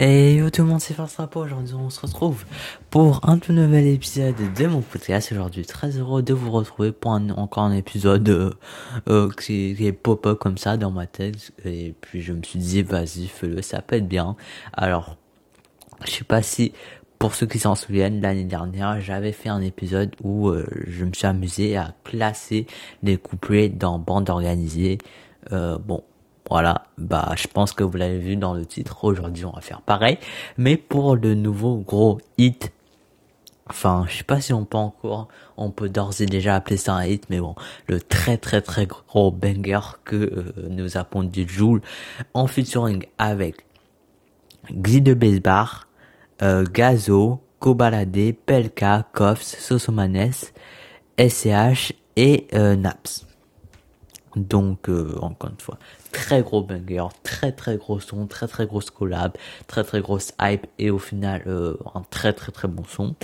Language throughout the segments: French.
Et yo tout le monde, c'est Force Rapport. Aujourd'hui, on se retrouve pour un tout nouvel épisode de mon podcast. Aujourd'hui, très heureux de vous retrouver pour encore un épisode euh, euh, qui, qui, est pop-up comme ça dans ma tête. Et puis, je me suis dit, vas-y, fais-le, ça peut être bien. Alors, je sais pas si, pour ceux qui s'en souviennent, l'année dernière, j'avais fait un épisode où euh, je me suis amusé à classer les couplets dans bande organisée. Euh, bon, voilà, bah je pense que vous l'avez vu dans le titre. Aujourd'hui, on va faire pareil, mais pour le nouveau gros hit. Enfin, je sais pas si on peut encore, on peut d'ores et déjà appeler ça un hit, mais bon, le très très très gros banger que euh, nous a pondu Joule en featuring avec Glee de Basebar, euh, Gazo, Kobalade, Pelka, Koffs, Sosomanes, SCH et euh, Naps. Donc, euh, encore une fois, très gros banger, très très gros son, très très grosse collab, très très grosse hype et au final euh, un très très très bon son.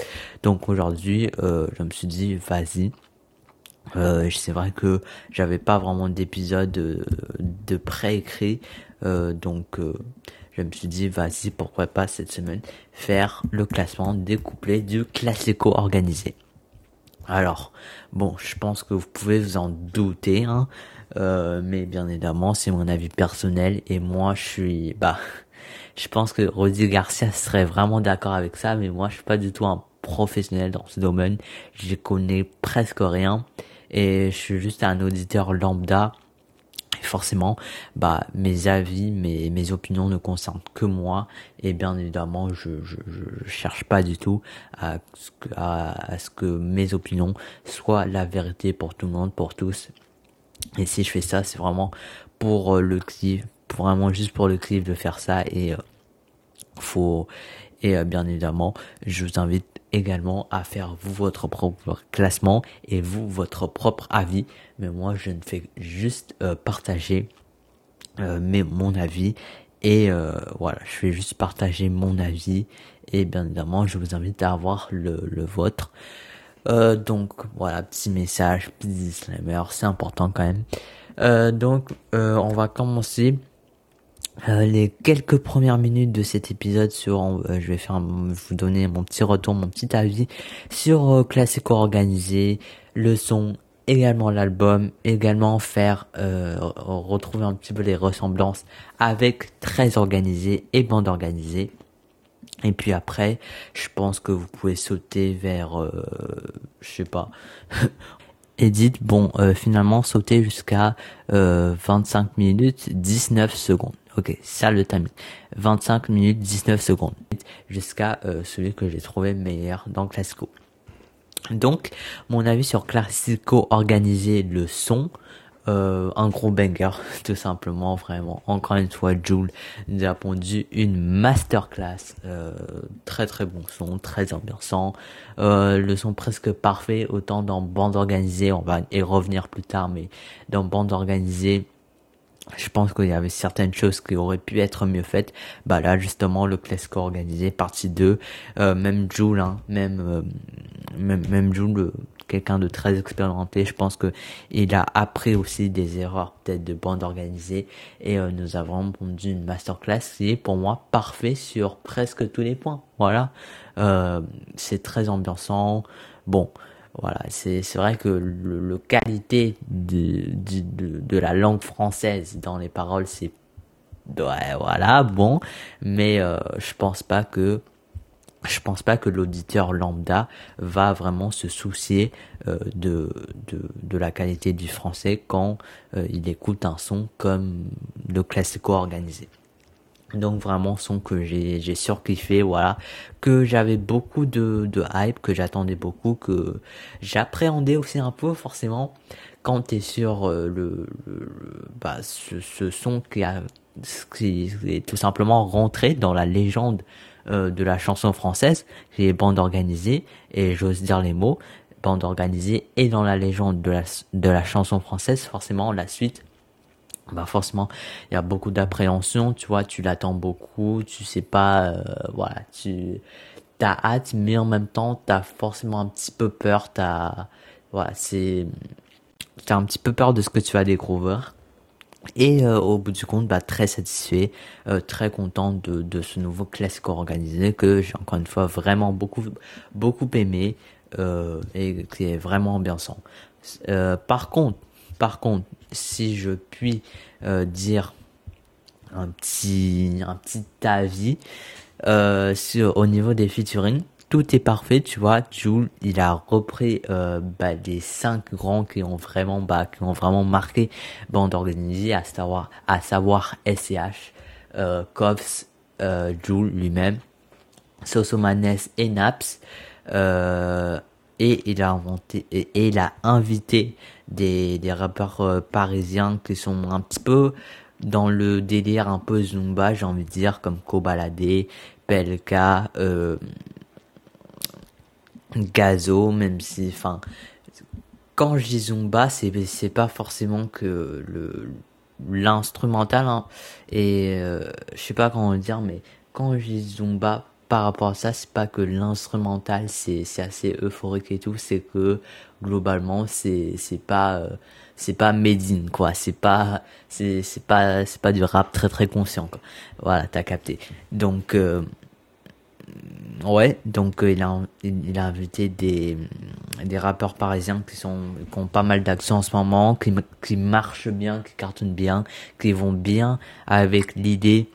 Donc aujourd'hui, euh, je me suis dit vas-y. Euh, c'est vrai que j'avais pas vraiment d'épisode de, de pré-écrit, donc je me suis dit vas-y pourquoi pas cette semaine faire le classement des couplets du classico organisé. Alors, bon, je pense que vous pouvez vous en douter, hein, euh, mais bien évidemment, c'est mon avis personnel et moi, je suis, bah, je pense que Rodi Garcia serait vraiment d'accord avec ça, mais moi, je suis pas du tout un professionnel dans ce domaine. Je connais presque rien et je suis juste un auditeur lambda. Et forcément, bah, mes avis, mes, mes opinions ne concernent que moi. Et bien évidemment, je, je, je cherche pas du tout à, à, à ce que mes opinions soient la vérité pour tout le monde, pour tous. Et si je fais ça, c'est vraiment pour euh, le clip, vraiment juste pour le clip de faire ça et euh, faut et euh, bien évidemment, je vous invite également à faire vous votre propre classement et vous votre propre avis. Mais moi, je ne fais juste euh, partager mais mon avis et voilà, je fais juste partager mon avis et bien évidemment, je vous invite à avoir le, le vôtre. Euh, donc voilà, petit message, petit disclaimer, c'est important quand même. Euh, donc euh, on va commencer euh, les quelques premières minutes de cet épisode sur, je vais faire, vous donner mon petit retour, mon petit avis sur Classico organisé, le son, également l'album, également faire retrouver un petit peu les ressemblances avec très organisé et bande organisée. Et puis après, je pense que vous pouvez sauter vers, euh, je sais pas, Edit, bon, euh, finalement sauter jusqu'à euh, 25 minutes 19 secondes. Ok, ça le timing. 25 minutes 19 secondes. Jusqu'à euh, celui que j'ai trouvé meilleur dans Classico. Donc, mon avis sur Classico organisé le son, euh, un gros banger, tout simplement, vraiment. Encore une fois, Jules nous a pondu une masterclass, euh, très très bon son, très ambiançant, euh, le son presque parfait, autant dans bande organisée, on va y revenir plus tard, mais dans bande organisée, je pense qu'il y avait certaines choses qui auraient pu être mieux faites. Bah là, justement, le classique organisé, partie 2, euh, même Jules, hein, même, même, même Jules, quelqu'un de très expérimenté. Je pense que il a appris aussi des erreurs peut-être de bande organisée et euh, nous avons pondu une masterclass qui est pour moi parfait sur presque tous les points. Voilà, euh, c'est très ambiançant. Bon, voilà, c'est vrai que le, qualité de, de, de la langue française dans les paroles c'est ouais voilà bon mais euh, je pense pas que je pense pas que l'auditeur lambda va vraiment se soucier euh, de, de, de, la qualité du français quand euh, il écoute un son comme le classico organisé. Donc vraiment son que j'ai j'ai surkiffé voilà que j'avais beaucoup de de hype que j'attendais beaucoup que j'appréhendais aussi un peu forcément quand tu es sur euh, le, le, bah ce, ce son qui a qui est tout simplement rentré dans la légende euh, de la chanson française, qui est bande organisée, et j'ose dire les mots, bande organisée, et dans la légende de la, de la chanson française, forcément, la suite, bah forcément, il y a beaucoup d'appréhension, tu vois, tu l'attends beaucoup, tu sais pas, euh, voilà, tu t'as hâte, mais en même temps, t'as forcément un petit peu peur, t'as, voilà, c'est, t'as un petit peu peur de ce que tu vas découvrir. Et euh, au bout du compte, bah, très satisfait, euh, très content de, de ce nouveau classique organisé que j'ai encore une fois vraiment beaucoup beaucoup aimé euh, et qui est vraiment ambiançant. Euh, par contre, par contre, si je puis dire un petit un petit avis sur au niveau des featuring, tout est parfait, tu vois. Jules, il a repris euh, bah, les cinq grands qui ont vraiment bah, qui ont vraiment marqué bande organisée, à savoir à savoir SCH, euh, Cops, euh, Jules lui-même, Sosomanes et Naps. Euh, et il a inventé et, il a invité des, des rappeurs euh, parisiens qui sont un petit peu dans le délire un peu zumba, j'ai envie de dire, comme Kobalade, Pelka, euh, gazo, même si, enfin, quand je dis Zumba, c'est, c'est pas forcément que le, l'instrumental, hein, et euh, je sais pas comment dire, mais quand je dis Zumba, par rapport à ça, c'est pas que l'instrumental c'est, c'est assez euphorique et tout, c'est que globalement c'est, c'est pas, euh, c'est pas Medine quoi, c'est pas, c'est, c'est pas, c'est pas du rap très très conscient quoi. Voilà, t'as capté. Donc, euh, ouais, donc euh, il a invité des des rappeurs parisiens qui sont qui ont pas mal d'action en ce moment, qui qui marchent bien, qui cartonnent bien, qui vont bien avec l'idée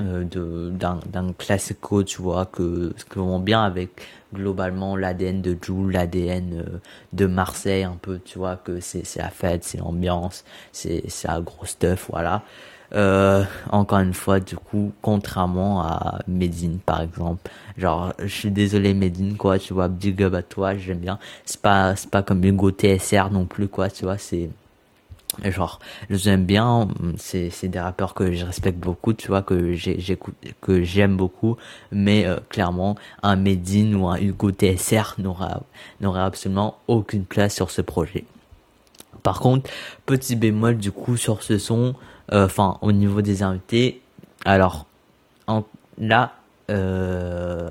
euh, d'un classico, tu vois, que qui vont bien avec globalement l'ADN de Jules, l'ADN euh, de Marseille un peu, tu vois, que c'est la fête, c'est l'ambiance, c'est c'est la grosse stuff, voilà. Euh, encore une fois, du coup, contrairement à Medine, par exemple. Genre, je suis désolé, Medine, quoi, tu vois, big up à toi, j'aime bien. C'est pas, c'est pas comme Hugo TSR non plus, quoi, tu vois, c'est, genre, j'aime bien, c'est, c'est des rappeurs que je respecte beaucoup, tu vois, que j'écoute, que j'aime beaucoup, mais, euh, clairement, un Medine ou un Hugo TSR n'aura, n'aura absolument aucune place sur ce projet. Par contre, petit bémol du coup sur ce son, enfin au niveau des invités. Alors là, euh,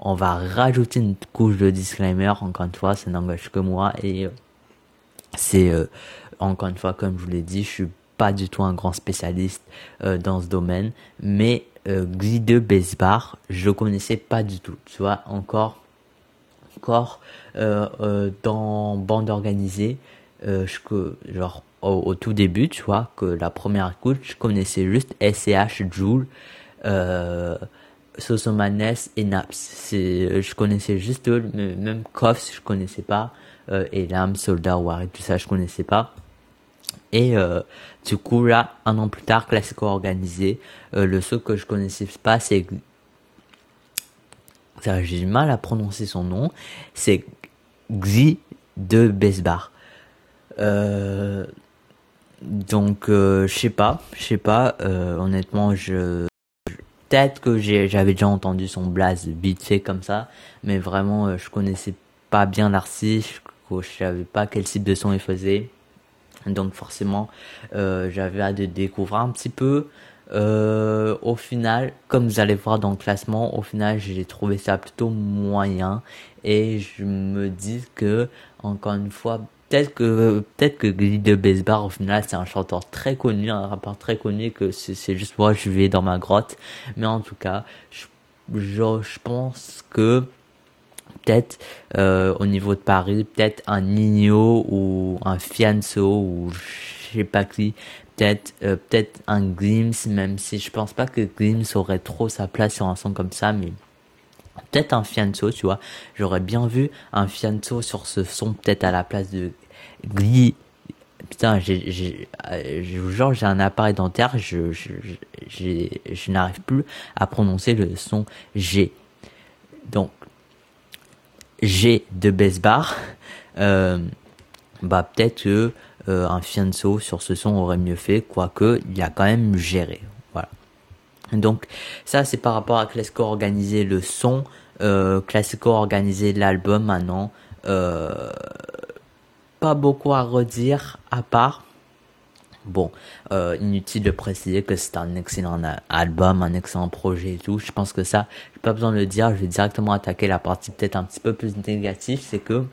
on va rajouter une couche de disclaimer. Encore une fois, ça n'engage que moi et euh, c'est encore une fois comme je vous l'ai dit, je suis pas du tout un grand spécialiste dans ce domaine, mais euh, Glee de Basebar, je connaissais pas du tout. Tu vois, encore, encore dans bande organisée, euh, je, genre, au, tout début, tu vois, que la première écoute, je connaissais juste SCH, Joule, euh, Sosomanes et Naps. Je connaissais juste eux, même Koffs, je connaissais pas, euh, et Lam, Soldat, War tout ça, je connaissais pas. Et euh, du coup, là, un an plus tard, Classico organisé, euh, le seul que je connaissais pas, c'est j'ai du mal à prononcer son nom, c'est Xi de Besbar. Euh, donc, euh, je sais pas, je sais pas. Euh, honnêtement, je peut-être que j'avais déjà entendu son blaze vite fait comme ça, mais vraiment, euh, je connaissais pas bien l'artiste, je, je savais pas quel type de son il faisait. Donc forcément, euh, j'avais hâte de découvrir un petit peu. Au final, comme vous allez voir dans le classement, au final, j'ai trouvé ça plutôt moyen et je me dis que encore une fois, peut-être que peut-être que de Besbar au final c'est un chanteur très connu, un rappeur très connu que c'est juste moi je vais dans ma grotte. Mais en tout cas, je, je, pense que peut-être euh, au niveau de Paris, peut-être un Nino ou un Fianso ou je sais pas qui, peut-être euh, peut-être un Glims, même si je pense pas que Glims aurait trop sa place sur un son comme ça, mais peut-être un Fianso, tu vois. J'aurais bien vu un Fianso sur ce son, peut-être à la place de Gli. Putain, j'ai, euh, j'ai un appareil dentaire, je, je, n'arrive plus à prononcer le son G. Donc, G de bass bar, euh, bah peut-être euh, un Fianso sur ce son aurait mieux fait, quoique il a quand même géré. Voilà. Donc ça c'est par rapport à Classico organiser le son, euh, Classico organiser l'album maintenant. Euh, pas beaucoup à redire à part Bon, euh, inutile de préciser que c'est un excellent album, un excellent projet et tout. Je pense que ça, j'ai pas besoin de le dire. Je vais directement attaquer la partie peut-être un petit peu plus négative, c'est que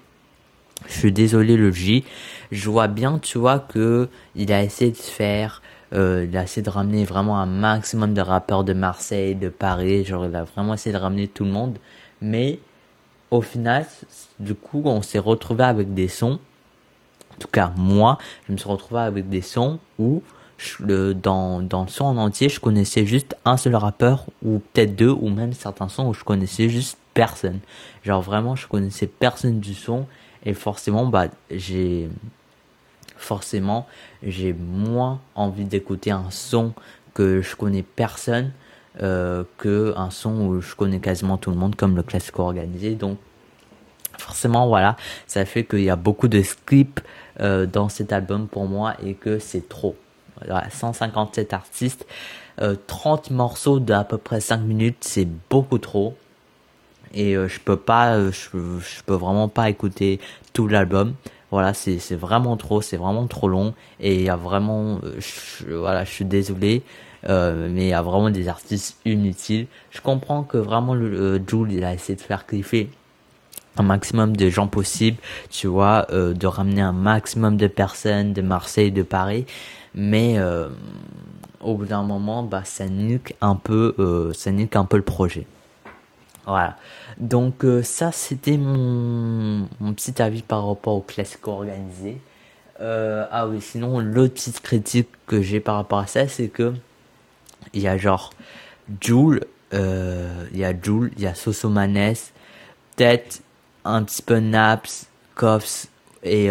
Je suis désolé le J. Je vois bien, tu vois, que il a essayé de faire, euh, il a essayé de ramener vraiment un maximum de rappeurs de Marseille, de Paris. Genre, il a vraiment essayé de ramener tout le monde. Mais au final, du coup, on s'est retrouvé avec des sons. Tout cas, moi, je me suis retrouvé avec des sons où dans, dans le son en entier, je connaissais juste un seul rappeur, ou peut-être deux, ou même certains sons où je connaissais juste personne. Genre vraiment, je connaissais personne du son, et forcément, bah, j'ai, forcément, j'ai moins envie d'écouter un son que je connais personne, euh, que un son où je connais quasiment tout le monde, comme le classico organisé. Donc, forcément, voilà, ça fait qu'il y a beaucoup de skips euh, dans cet album pour moi et que c'est trop. 157 artistes, 30 euh, morceaux d'à peu près 5 minutes, c'est beaucoup trop. Et euh, je peux pas, je, peux vraiment pas écouter tout l'album. Voilà, c'est vraiment trop, c'est vraiment trop long. Et il y a vraiment, voilà, je suis désolé, mais il y a vraiment des artistes inutiles. Je comprends que vraiment le, Jules il a essayé de faire cliffer un maximum de gens possibles, tu vois, de ramener un maximum de personnes de Marseille, de Paris mais euh, au bout d'un moment, bah, ça nique un peu, euh, ça nique un peu le projet. Voilà. Donc euh, ça, c'était mon, mon petit avis par rapport au classique organisé. Euh, ah oui, sinon l'autre petite critique que j'ai par rapport à ça, c'est que il y a genre Joule, euh, il y a Joule, il y a Sosomanes, peut-être un petit peu Naps, Koffs et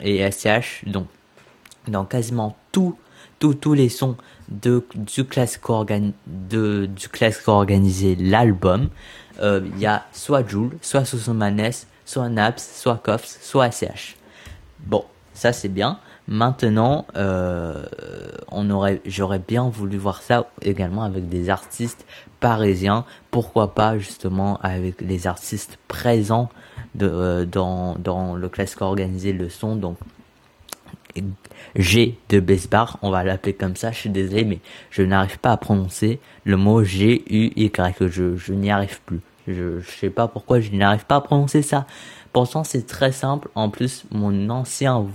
et SCH. Donc dans quasiment tous tous les sons de, du classique organisé, l'album, euh, il y a soit Joule, soit Sosomanes, soit Naps, soit Koffs, soit ACH. Bon, ça c'est bien. Maintenant, euh, j'aurais bien voulu voir ça également avec des artistes parisiens. Pourquoi pas justement avec les artistes présents de, euh, dans, dans le classique organisé le son. Donc G de Besbar, on va l'appeler comme ça, je suis désolé, mais je n'arrive pas à prononcer le mot G, U, Y, je, je n'y arrive plus. Je, je sais pas pourquoi je n'arrive pas à prononcer ça. Pourtant, c'est très simple. En plus, mon ancien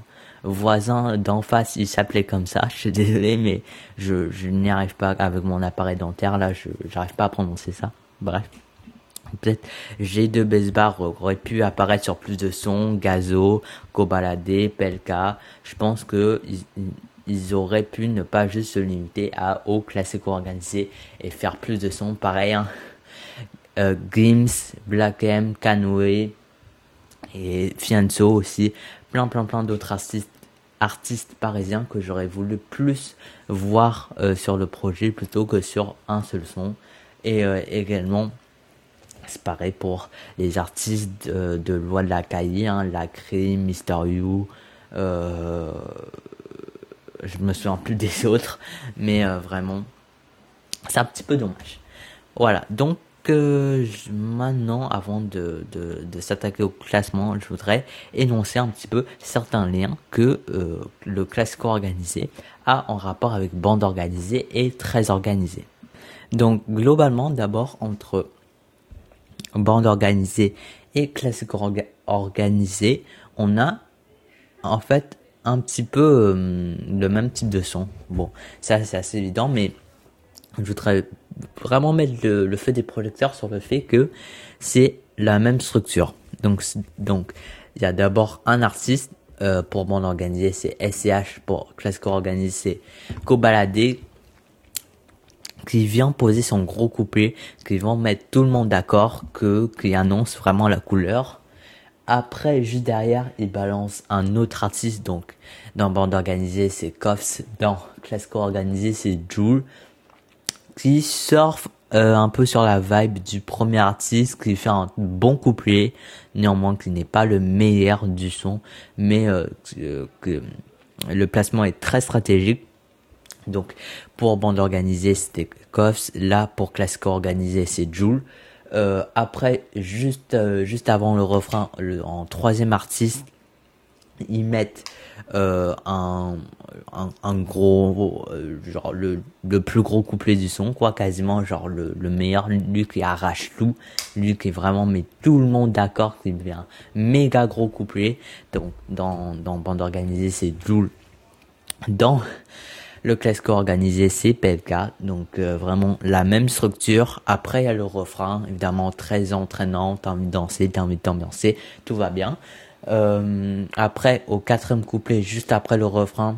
voisin d'en face, il s'appelait comme ça. Je suis désolé, mais je, n'y arrive pas avec mon appareil dentaire. Là, je n'arrive pas à prononcer ça. Bref. Peut-être G2 Besbar aurait pu apparaître sur plus de sons, Gazo, Kobalade, Pelka. Je pense que ils, auraient pu ne pas juste se limiter à au classico organisé et faire plus de sons. Pareil, hein. euh, Gims, Black M, Canoe et Fianzo aussi. Plein, plein, plein d'autres artistes artistes parisiens que j'aurais voulu plus voir euh, sur le projet plutôt que sur un seul son et euh, également c'est pareil pour les artistes de, de Loi de la Caille, hein, Lacry, Mister You. Euh, je me souviens plus des autres, mais euh, vraiment, c'est un petit peu dommage. Voilà, donc euh, maintenant, avant de, s'attaquer au classement, je voudrais énoncer un petit peu certains liens que euh, le classico organisé a en rapport avec bande organisée et très organisée. Donc globalement, d'abord entre bande organisée et classique organisé, on a en fait un petit peu euh, le même type de son. Bon, ça c'est assez évident, mais je voudrais vraiment mettre le, le, feu des projecteurs sur le fait que c'est la même structure. Donc, donc il y a d'abord un artiste euh, pour bande organisée, c'est SCH pour classique organisé, c'est Cobaladé qui vient poser son gros couplet, qui vont mettre tout le monde d'accord, que qui annonce vraiment la couleur. Après, juste derrière, il balance un autre artiste, donc dans bande organisée, c'est Koffs, dans classico organisé, c'est Joule, qui surfe euh, un peu sur la vibe du premier artiste, qui fait un bon couplet, néanmoins qui n'est pas le meilleur du son, mais euh, que le placement est très stratégique donc pour bande organisée c'était Koffs, là pour classique organisé c'est Joule. Euh, après juste euh, juste avant le refrain, le, en troisième artiste, ils mettent euh, un, un, un, gros euh, genre le, le plus gros couplet du son quoi quasiment genre le, le meilleur. Lui qui arrache tout lui qui vraiment met tout le monde d'accord qui devient un méga gros couplet. Donc dans dans bande organisée c'est Joule. Dans le classique organisé c'est PLK donc euh, vraiment la même structure. Après il y a le refrain évidemment très entraînant. T'as envie de danser t'as envie de t'ambiancer. Tout va bien euh, après, au quatrième couplet, juste après le refrain,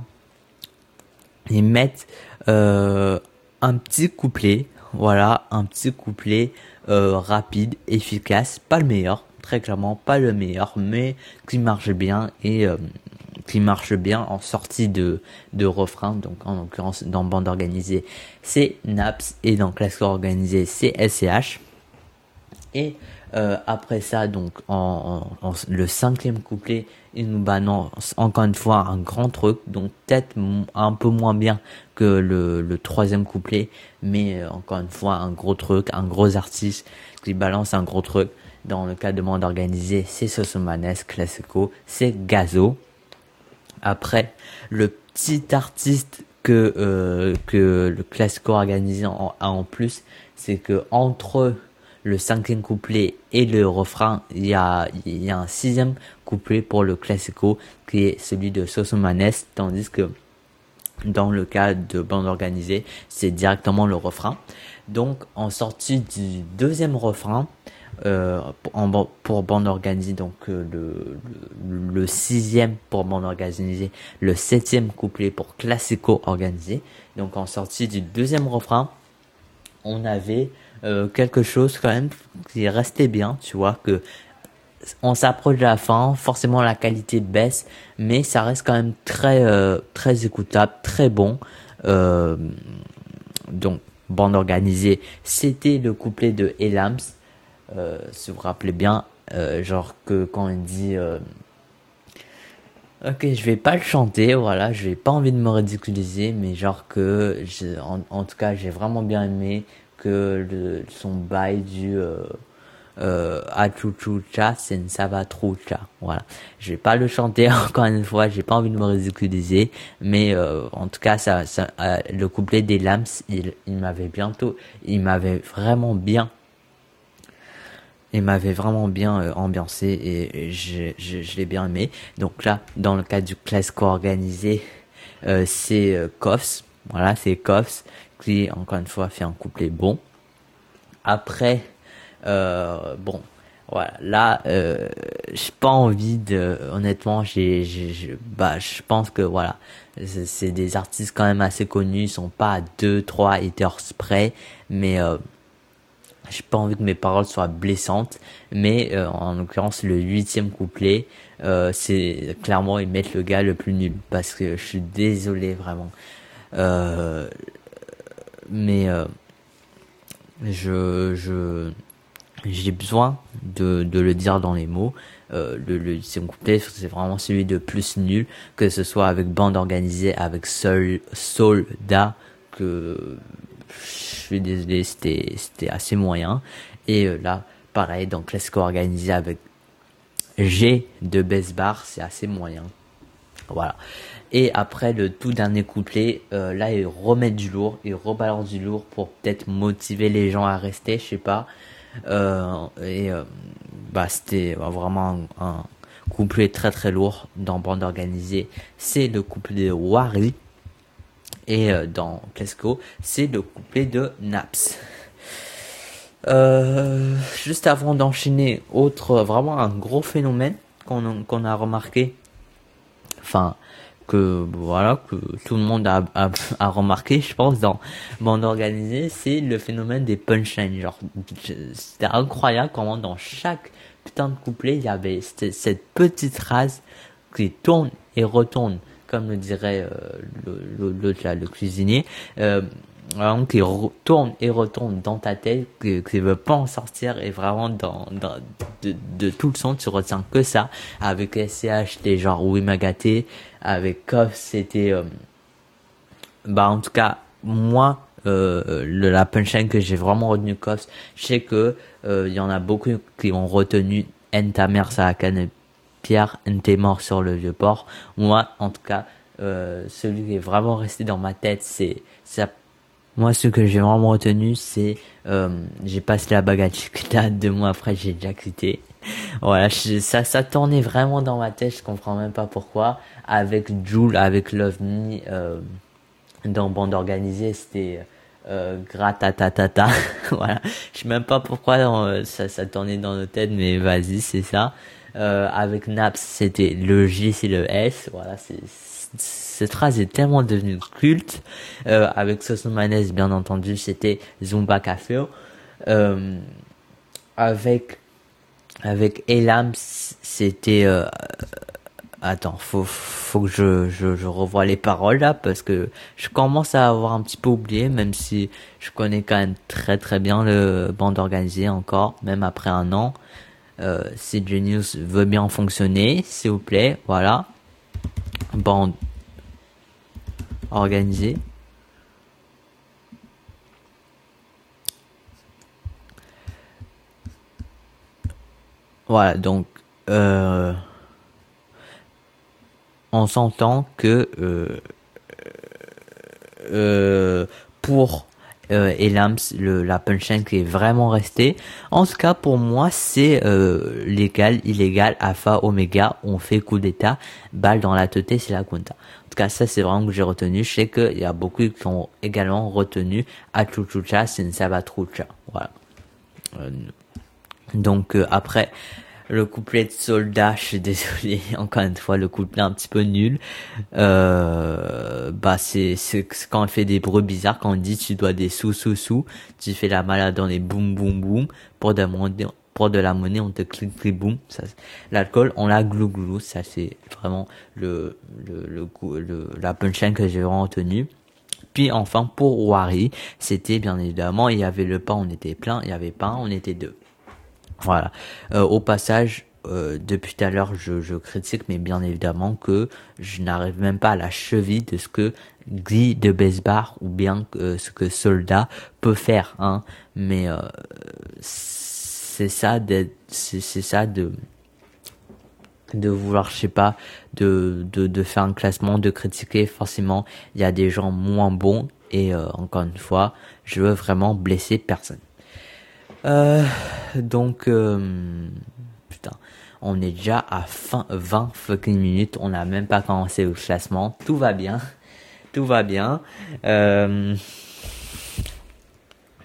ils mettent euh, un petit couplet, voilà, un petit couplet euh, rapide, efficace, pas le meilleur, très clairement pas le meilleur, mais qui marche bien et euh, qui marche bien en sortie de, de refrain, donc en l'occurrence dans bande organisée, c'est Naps et dans classe organisée, c'est SCH. Et euh, après ça, donc en, en, le cinquième couplet, il nous balance encore une fois un grand truc, donc peut-être un peu moins bien que le, le troisième couplet, mais euh, encore une fois un gros truc, un gros artiste qui balance un gros truc. Dans le cas de monde organisé, c'est Sosomanes, Classico, c'est Gazo. Après, le petit artiste que euh, que le Classico organisé a en plus, c'est que entre le cinquième couplet et le refrain, il y a, un sixième couplet pour le classico qui est celui de Sosomanes, tandis que dans le cas de bande organisée, c'est directement le refrain. Donc, en sortie du deuxième refrain, euh, pour bande organisée, donc euh, le, sixième pour bande organisée, le septième couplet pour classico organisé. Donc, en sortie du deuxième refrain, on avait euh, quelque chose quand même qui restait bien, tu vois, que on s'approche de la fin, forcément la qualité baisse, mais ça reste quand même très euh, très écoutable, très bon. Euh, donc bande organisée, c'était le couplet de Elams, si vous vous rappelez bien, genre que quand il dit Ok, je vais pas le chanter, voilà, je vais pas envie de me ridiculiser, mais genre que, en, en, tout cas, j'ai vraiment bien aimé que son bail du euh, euh, Achuchucha Sensavatrucha. Voilà. Je vais pas le chanter encore une fois, j'ai pas envie de me ridiculiser, mais euh, en tout cas, ça, euh, le couplet des Lams, il, m'avait bientôt, il m'avait vraiment bien il m'avait vraiment bien euh, ambiancé et je, l'ai bien aimé. Donc là, dans le cas du classico organisé, c'est euh. Voilà, c'est Koffs qui, encore une fois, fait un couplet bon. Après, euh, bon, voilà, là, euh, j'ai pas envie de, honnêtement, j'ai, j'ai, bah, je pense que voilà, c'est des artistes quand même assez connus, ils sont pas à deux, trois haters près, mais euh, j'ai pas envie que mes paroles soient blessantes, mais euh, en l'occurrence le huitième couplet, euh, c'est clairement ils mettent le gars le plus nul parce que je suis désolé vraiment. Euh, mais euh, je je j'ai besoin de, de le dire dans les mots. Euh, le, le huitième couplet, c'est vraiment celui de plus nul, que ce soit avec bande organisée, avec Sol, Soldat, que je suis désolé, c'était c'était assez moyen. Et euh, là, pareil, donc classico organisé avec G de baisse bar, c'est assez moyen. Voilà. Et après le tout dernier couplet, euh, là il remet du lourd, il rebalance du lourd pour peut-être motiver les gens à rester, je sais pas. Euh, et euh, bah c'était vraiment un, couplet très très lourd dans bande organisée. C'est le couplet de Wari et euh, dans Classico, c'est le couplet de Naps. Euh, juste avant d'enchaîner, autre vraiment un gros phénomène qu'on qu'on a remarqué, enfin que voilà que tout le monde a, a, a remarqué, je pense dans bande organisée, c'est le phénomène des punchlines. Genre, c'était incroyable comment dans chaque putain de couplet il y avait cette, petite phrase qui tourne et retourne comme le dirait euh, l'autre là, le cuisinier, euh, vraiment qui retourne et retourne dans ta tête, que tu veut pas en sortir et vraiment dans, dans de, de, tout le son tu retiens que ça. Avec SCH c'était genre oui m'a gâté, avec Koff c'était euh, bah en tout cas moi euh, le, la punchline que j'ai vraiment retenu Koff, je sais que il euh, y en a beaucoup qui ont retenu N ta mère ça a Pierre t'es mort sur le vieux port. Moi, en tout cas, euh, celui qui est vraiment resté dans ma tête, c'est ça. Moi, ce que j'ai vraiment retenu, c'est euh, j'ai passé la bague à Chiquita, deux mois après, j'ai déjà quitté. Voilà, ça, ça tournait vraiment dans ma tête, je comprends même pas pourquoi. Avec Jules, avec Love Me, euh, dans Bande Organisée, c'était euh, gratatatata. voilà, je sais même pas pourquoi euh, ça, ça tournait dans nos têtes, mais vas-y, c'est ça. Euh, avec Naps, c'était le J, c'est le S. Voilà, c'est cette phrase est tellement devenue culte. Euh, avec Sosomanes, bien entendu, c'était Zumba Café. Avec avec Elam, c'était euh, attends, faut faut que je, je je revoie les paroles là parce que je commence à avoir un petit peu oublié, même si je connais quand même très très bien le bande organisé encore, même après un an. Euh, si Genius veut bien fonctionner, s'il vous plaît, voilà. Bande organisée. Voilà, donc euh, on s'entend que euh, euh, pour euh, Elams, le, la punchline qui est vraiment restée. En tout cas, pour moi, c'est euh, légal, illégal, alpha, oméga, on fait coup d'état, balle dans la tête, c'est la compta. En tout cas, ça, c'est vraiment que j'ai retenu. Je sais qu'il y a beaucoup qui ont également retenu Achuchucha, c'est une sabatrucha. Voilà. Donc, euh, après, le couplet de soldat, je suis désolé, encore une fois, le couplet un petit peu nul. Euh, bah c'est quand on fait des bruits bizarres, quand on dit tu dois des sous sous sous, tu fais la malade dans les boum boum boum pour demander pour de la monnaie, on te clique clic boum. L'alcool, on l'a glou glou. Ça c'est vraiment le le le, la punchline que j'ai vraiment retenu. Puis enfin pour Wari, c'était bien évidemment il y avait le pain, on était plein, il y avait pas, on était deux. Voilà. Euh, au passage, euh, depuis tout à l'heure, je, critique, mais bien évidemment que je n'arrive même pas à la cheville de ce que Guy de Besbar ou bien euh, ce que Soldat peut faire. Hein. Mais euh, c'est ça, c'est ça de de vouloir, je sais pas, de, de, de faire un classement, de critiquer. Forcément, il y a des gens moins bons et encore une fois, je veux vraiment blesser personne. Euh, donc, euh, putain, on est déjà à fin 20 fucking minutes. On n'a même pas commencé le classement. Tout va bien. Tout va bien. Euh,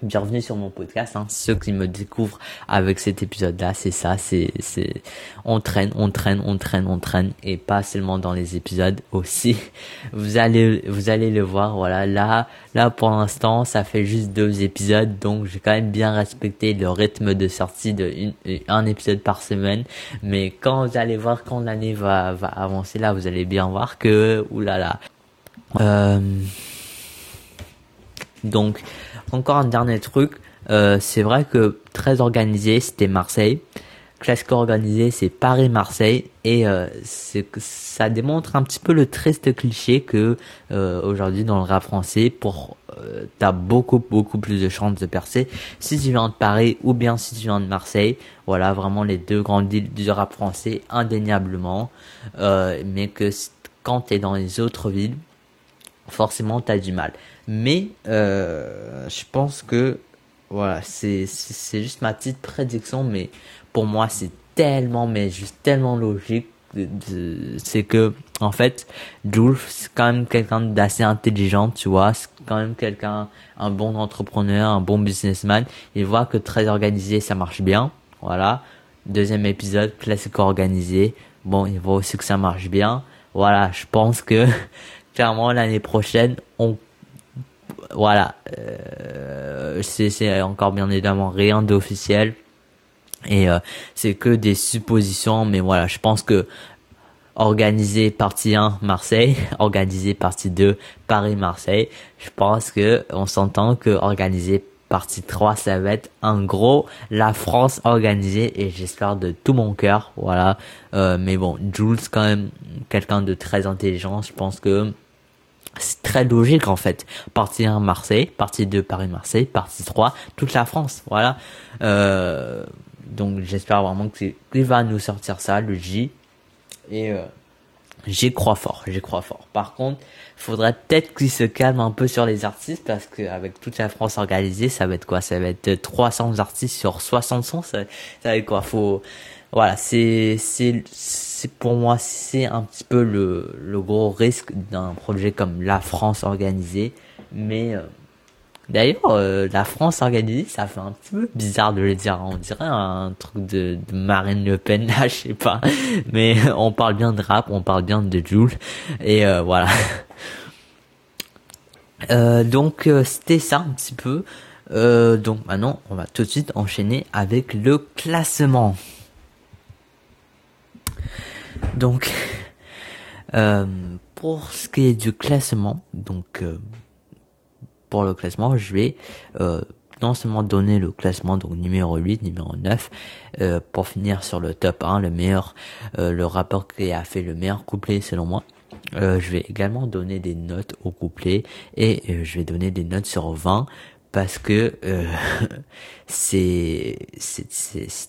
bienvenue sur mon podcast. Hein. Ceux qui me découvrent avec cet épisode-là, c'est ça. C'est, c'est, on traîne, on traîne, on traîne, on traîne, et pas seulement dans les épisodes aussi. Vous allez, vous allez le voir. Voilà, là, là pour l'instant, ça fait juste deux épisodes, donc j'ai quand même bien respecté le rythme de sortie de une, un épisode par semaine. Mais quand vous allez voir quand l'année va, va avancer, là, vous allez bien voir que, oulala. Euh, donc, encore un dernier truc, euh, c'est vrai que très organisé, c'était Marseille. Classique organisé, c'est Paris-Marseille. Et euh, ça démontre un petit peu le triste cliché que euh, aujourd'hui dans le rap français, pour euh, t'as beaucoup beaucoup plus de chances de percer si tu viens de Paris ou bien si tu viens de Marseille. Voilà, vraiment les deux grandes villes du rap français, indéniablement. Mais que quand t'es dans les autres villes, forcément t'as du mal. Mais euh, je pense que voilà, c'est c'est juste ma petite prédiction, mais pour moi c'est tellement mais juste tellement logique. C'est que en fait, Jules c'est quand même quelqu'un d'assez intelligent, tu vois. C'est quand même quelqu'un, un bon entrepreneur, un bon businessman. Il voit que très organisé, ça marche bien. Voilà. Deuxième épisode, classique organisé. Bon, il voit aussi que ça marche bien. Voilà, je pense que clairement l'année prochaine, on voilà, euh, c'est encore bien évidemment rien d'officiel et euh, c'est que des suppositions, mais voilà, je pense que organisé partie 1 Marseille, organisé partie 2 Paris Marseille, je pense que on s'entend que organisé partie 3 ça va être en gros la France organisée et j'espère de tout mon cœur, voilà. Euh, mais bon, Jules quand même quelqu'un de très intelligent, je pense que c'est très logique en fait. Partie 1 Marseille, partie 2 Paris-Marseille, partie 3 toute la France. Voilà. Euh, donc j'espère vraiment qu'il va nous sortir ça, le J. Et euh, j'y crois fort, j'y crois fort. Par contre, faudrait peut-être qu'il se calme un peu sur les artistes parce qu'avec toute la France organisée, ça va être quoi? Ça va être 300 artistes sur 60 sons. Ça, ça va être quoi? Faut voilà, c'est c'est pour moi c'est un petit peu le gros risque d'un projet comme la France organisée, mais euh, D'ailleurs, euh, la France organisée, ça fait un petit peu bizarre de le dire. On dirait un truc de, Marine Le Pen, là, je sais pas. Mais on parle bien de rap, on parle bien de Joule. Et euh, voilà. Euh, donc, c'était ça un petit peu. donc maintenant, on va tout de suite enchaîner avec le classement. Donc, pour ce qui est du classement, donc pour le classement, je vais euh, non seulement donner le classement, donc numéro 8, numéro 9, euh, pour finir sur le top 1, le meilleur, euh, le rapport qui a fait le meilleur couplet selon moi. Euh, je vais également donner des notes au couplet et euh, je vais donner des notes sur 20 parce que euh, c'est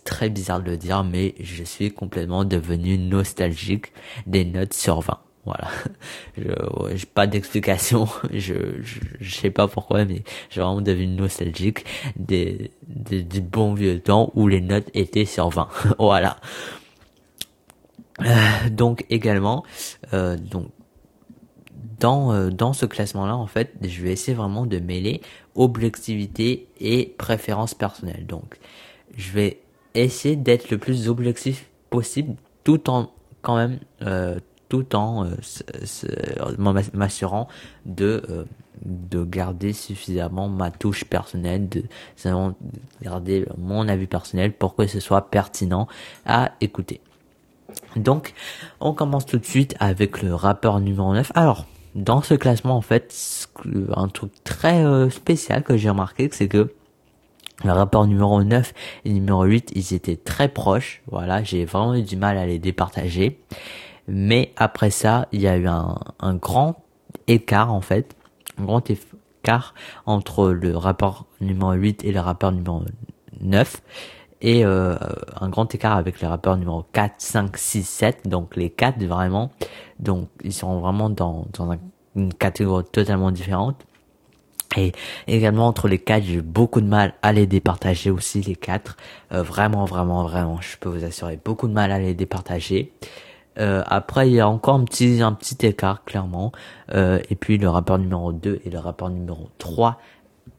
très bizarre de le dire mais je suis complètement devenu nostalgique des notes sur 20 voilà. Je j'ai pas d'explication. Je, je, je sais pas pourquoi, mais j'ai vraiment devenu nostalgique des, des du bon vieux temps où les notes étaient sur 20. voilà. Euh, donc également, euh, donc dans euh, dans ce classement-là, en fait, je vais essayer vraiment de mêler objectivité et préférence personnelle. Donc, je vais essayer d'être le plus objectif possible, tout en quand même euh, tout en euh, m'assurant de euh, de garder suffisamment ma touche personnelle, de garder mon avis personnel pour que ce soit pertinent à écouter. Donc, on commence tout de suite avec le rappeur numéro 9. Alors, dans ce classement, en fait, un truc très euh, spécial que j'ai remarqué, c'est que le rappeur numéro 9 et numéro 8, ils étaient très proches. Voilà, j'ai vraiment eu du mal à les départager. Mais après ça, il y a eu un, un grand écart en fait, un grand écart entre le rapport numéro 8 et le rapport numéro 9 et euh, un grand écart avec les rappeurs numéro 4, 5, 6, 7, donc les 4 vraiment, donc ils sont vraiment dans, dans une catégorie totalement différente. Et également entre les 4, j'ai beaucoup de mal à les départager aussi les 4, euh, vraiment, vraiment, vraiment, je peux vous assurer, beaucoup de mal à les départager. Euh, après, il y a encore un petit, un petit écart, clairement. Euh, et puis, le rappeur numéro 2 et le rappeur numéro 3.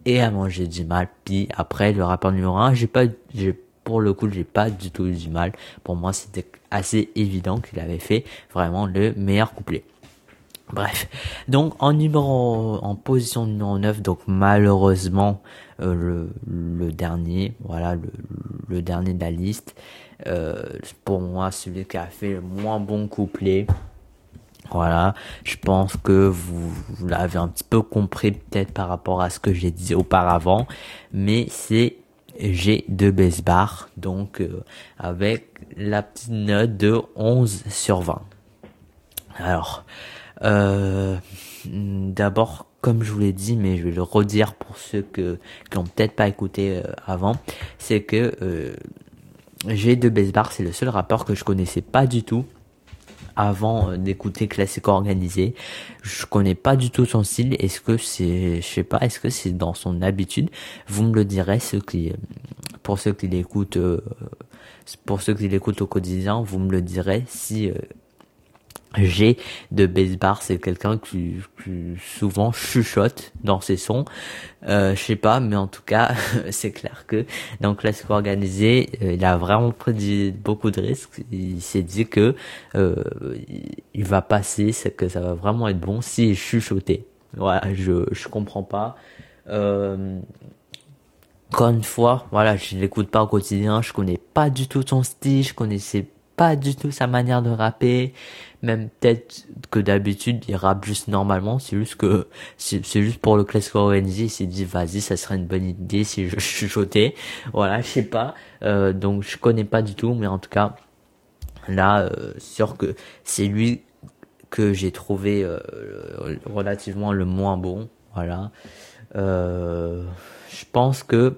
Et à manger du mal. Puis après, le rappeur numéro 1, j'ai pas, j'ai, pour le coup, j'ai pas du tout eu du mal. Pour moi, c'était assez évident qu'il avait fait vraiment le meilleur couplet. Bref, donc en numéro, en position numéro 9, donc malheureusement euh, le, dernier, voilà le, le dernier de la liste, euh, pour moi, celui qui a fait le moins bon couplet. Voilà, je pense que vous, l'avez un petit peu compris peut-être par rapport à ce que j'ai dit auparavant, mais c'est G de baisse bar, donc euh, avec la petite note de 11 sur 20. Alors, euh, d'abord, comme je vous l'ai dit, mais je vais le redire pour ceux qui n'ont peut-être pas écouté euh, avant, c'est que j'ai de Besbar, c'est le seul rappeur que je connaissais pas du tout avant euh, d'écouter Classico organisé. Je connais pas du tout son style. Est-ce que c'est, je sais pas, est-ce que c'est dans son habitude? Vous me le direz, ceux qui, pour ceux qui l'écoutent, euh, pour ceux qui l'écoutent au quotidien, vous me le direz si euh, G de Bassbar, c'est quelqu'un qui, souvent chuchote dans ses sons. Euh, je sais pas, mais en tout cas, c'est clair que dans le classique organisé, euh, il a vraiment pris beaucoup de risques. Il s'est dit que euh, il va passer, c'est que ça va vraiment être bon s'il chuchotait. Voilà, je je comprends pas. Euh, encore une fois, voilà, je l'écoute pas au quotidien, je connais pas du tout son style, je connaissais pas du tout sa manière de rapper. Même peut-être que d'habitude il rappe juste normalement. C'est juste que c'est juste pour le classique organisé. Il s'est dit vas-y ça serait une bonne idée si je chuchotais. Voilà je sais pas. Euh, donc je connais pas du tout mais en tout cas là euh, sûr que c'est lui que j'ai trouvé euh, relativement le moins bon. Voilà. Je pense que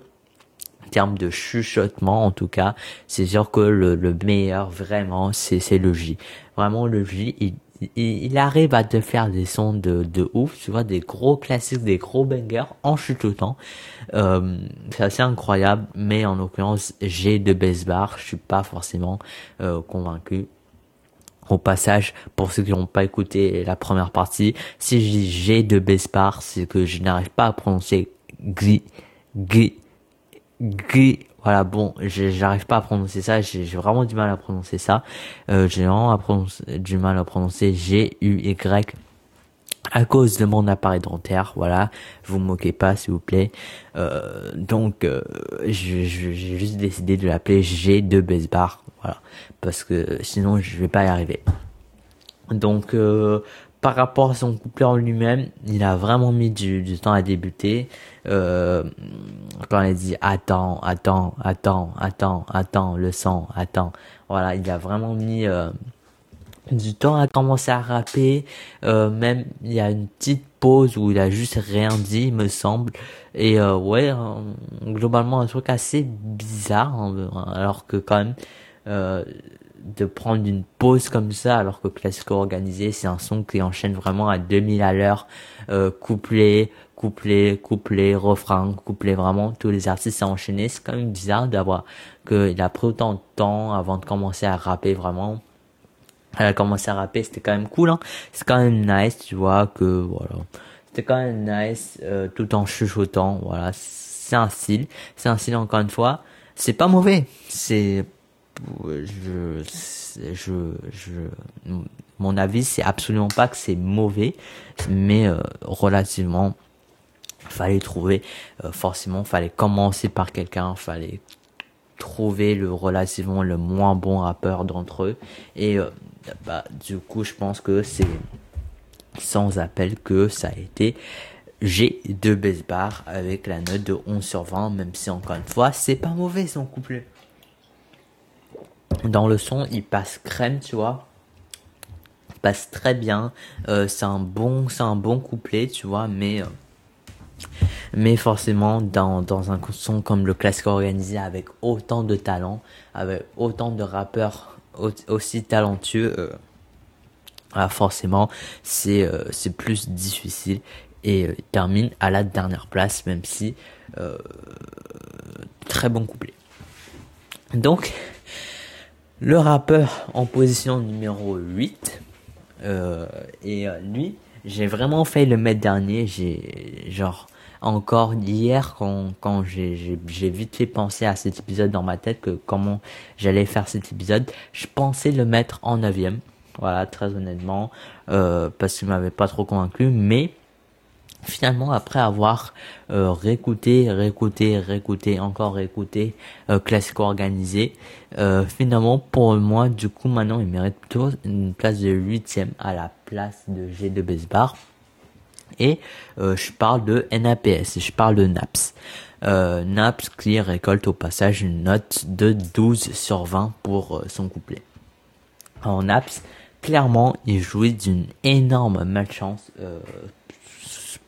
termes de chuchotement en tout cas, c'est sûr que le, le meilleur vraiment c'est c'est le J. Vraiment le J il, arrive à te faire des sons de, de ouf, tu vois, des gros classiques, des gros bangers en chuchotant. Euh, c'est assez incroyable, mais en l'occurrence, j'ai de bass bar, je suis pas forcément euh, convaincu. Au passage, pour ceux qui n'ont pas écouté la première partie, si je dis j'ai de bass bar, c'est que je n'arrive pas à prononcer gri, gri, gri voilà, bon, j'arrive pas à prononcer ça, j'ai vraiment du mal à prononcer ça. Euh, j'ai vraiment du mal à prononcer G, U, Y à cause de mon appareil dentaire, voilà, vous moquez pas s'il vous plaît. Euh, donc euh, j'ai juste décidé de l'appeler G de bar, voilà, parce que sinon je vais pas y arriver. Donc euh, par rapport à son couplet en lui-même, il a vraiment mis du, du temps à débuter. Euh, quand il dit attends, attends, attends, attends, attends, le sang, attends. Voilà, il a vraiment mis euh, du temps à commencer à rapper. Euh, même il y a une petite pause où il a juste rien dit, il me semble. Et euh, ouais, globalement un truc assez bizarre, hein, alors que quand même. Euh, de prendre une pause comme ça alors que classico organisé c'est un son qui enchaîne vraiment à 2000 à l'heure euh, couplet couplet couplet refrain couplet vraiment. Tous les artistes à enchaîner c'est quand même bizarre d'avoir que il a pris autant de temps avant de commencer à rapper vraiment. Elle a commencé à rapper c'était quand même cool hein. C'est quand même nice tu vois que voilà. C'était quand même nice euh, tout en chuchotant voilà. C'est un style. C'est un style encore une fois. C'est pas mauvais. C'est je, mon avis, c'est absolument pas que c'est mauvais, mais euh, relativement, fallait trouver, euh, forcément, fallait commencer par quelqu'un, fallait trouver le relativement le moins bon rappeur d'entre eux, et euh, bah, du coup, je pense que c'est sans appel que ça a été j'ai deux bar avec la note de 11 sur 20, même si encore une fois, c'est pas mauvais son couplet dans le son, il passe crème, tu vois. Il passe très bien. Euh, c'est un bon, c'est un bon couplet, tu vois, mais euh, mais forcément dans dans un son comme le classique organisé avec autant de talent, avec autant de rappeurs aussi talentueux, euh, ah, forcément c'est c'est plus difficile et il termine à la dernière place, même si très bon couplet. Donc le rappeur en position numéro 8. Euh, et euh, lui, j'ai vraiment fait le mettre dernier. J'ai genre encore hier quand quand j'ai vite fait penser à cet épisode dans ma tête que comment j'allais faire cet épisode, je pensais le mettre en neuvième. Voilà, très honnêtement, euh, parce qu'il m'avait pas trop convaincu, mais finalement après avoir euh, réécouté, réécouté, réécouté, encore réécouté euh, classico organisé, euh, finalement pour moi du coup maintenant il mérite plutôt une place de huitième à la place de G de Besbar. Et euh, je parle de NAPS, je parle de NAPS. NAPS qui récolte au passage une note de 12 sur 20 pour euh, son couplet. En NAPS, clairement, il jouit d'une énorme malchance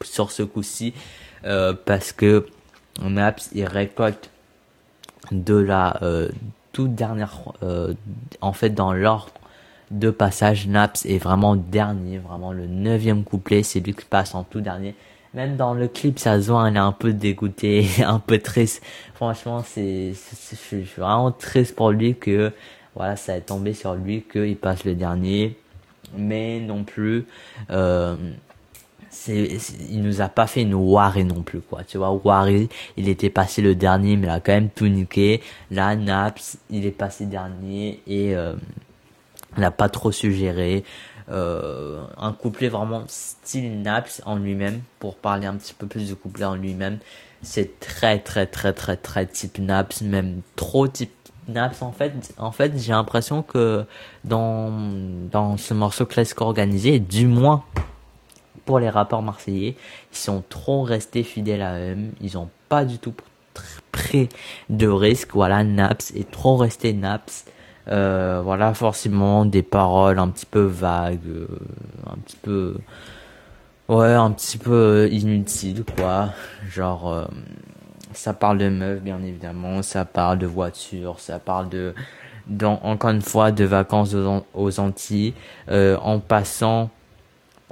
sur ce coup-ci euh, parce que Naps il récolte de la euh, toute dernière euh, en fait dans l'ordre de passage Naps est vraiment dernier vraiment le neuvième couplet c'est lui qui passe en tout dernier. Même dans le clip ça se il est un peu dégoûté un peu triste. Franchement c'est je suis vraiment triste pour lui que voilà ça est tombé sur lui qu'il passe le dernier. Mais non plus euh, il nous a pas fait une Wari non plus, quoi. Tu vois, Wari, il était passé le dernier, mais il a quand même tout niqué. Là, Naps, il est passé dernier et euh, il n'a pas trop suggéré. Euh, un couplet vraiment style Naps en lui-même, pour parler un petit peu plus du couplet en lui-même. C'est très, très, très, très, très type Naps, même trop type Naps en fait en fait j'ai l'impression que dans dans ce morceau classique organisé du moins pour les rappeurs marseillais. Ils sont trop restés fidèles à eux. Ils ont pas du tout pris de risque. Voilà, Naps est trop resté Naps. Euh, voilà, forcément des paroles un petit peu vagues, euh, un petit peu, ouais, un petit peu inutiles, quoi. Genre, euh, ça parle de meufs, bien évidemment, ça parle de voitures, ça parle de, dans, encore une fois, de vacances aux, Antilles, en passant,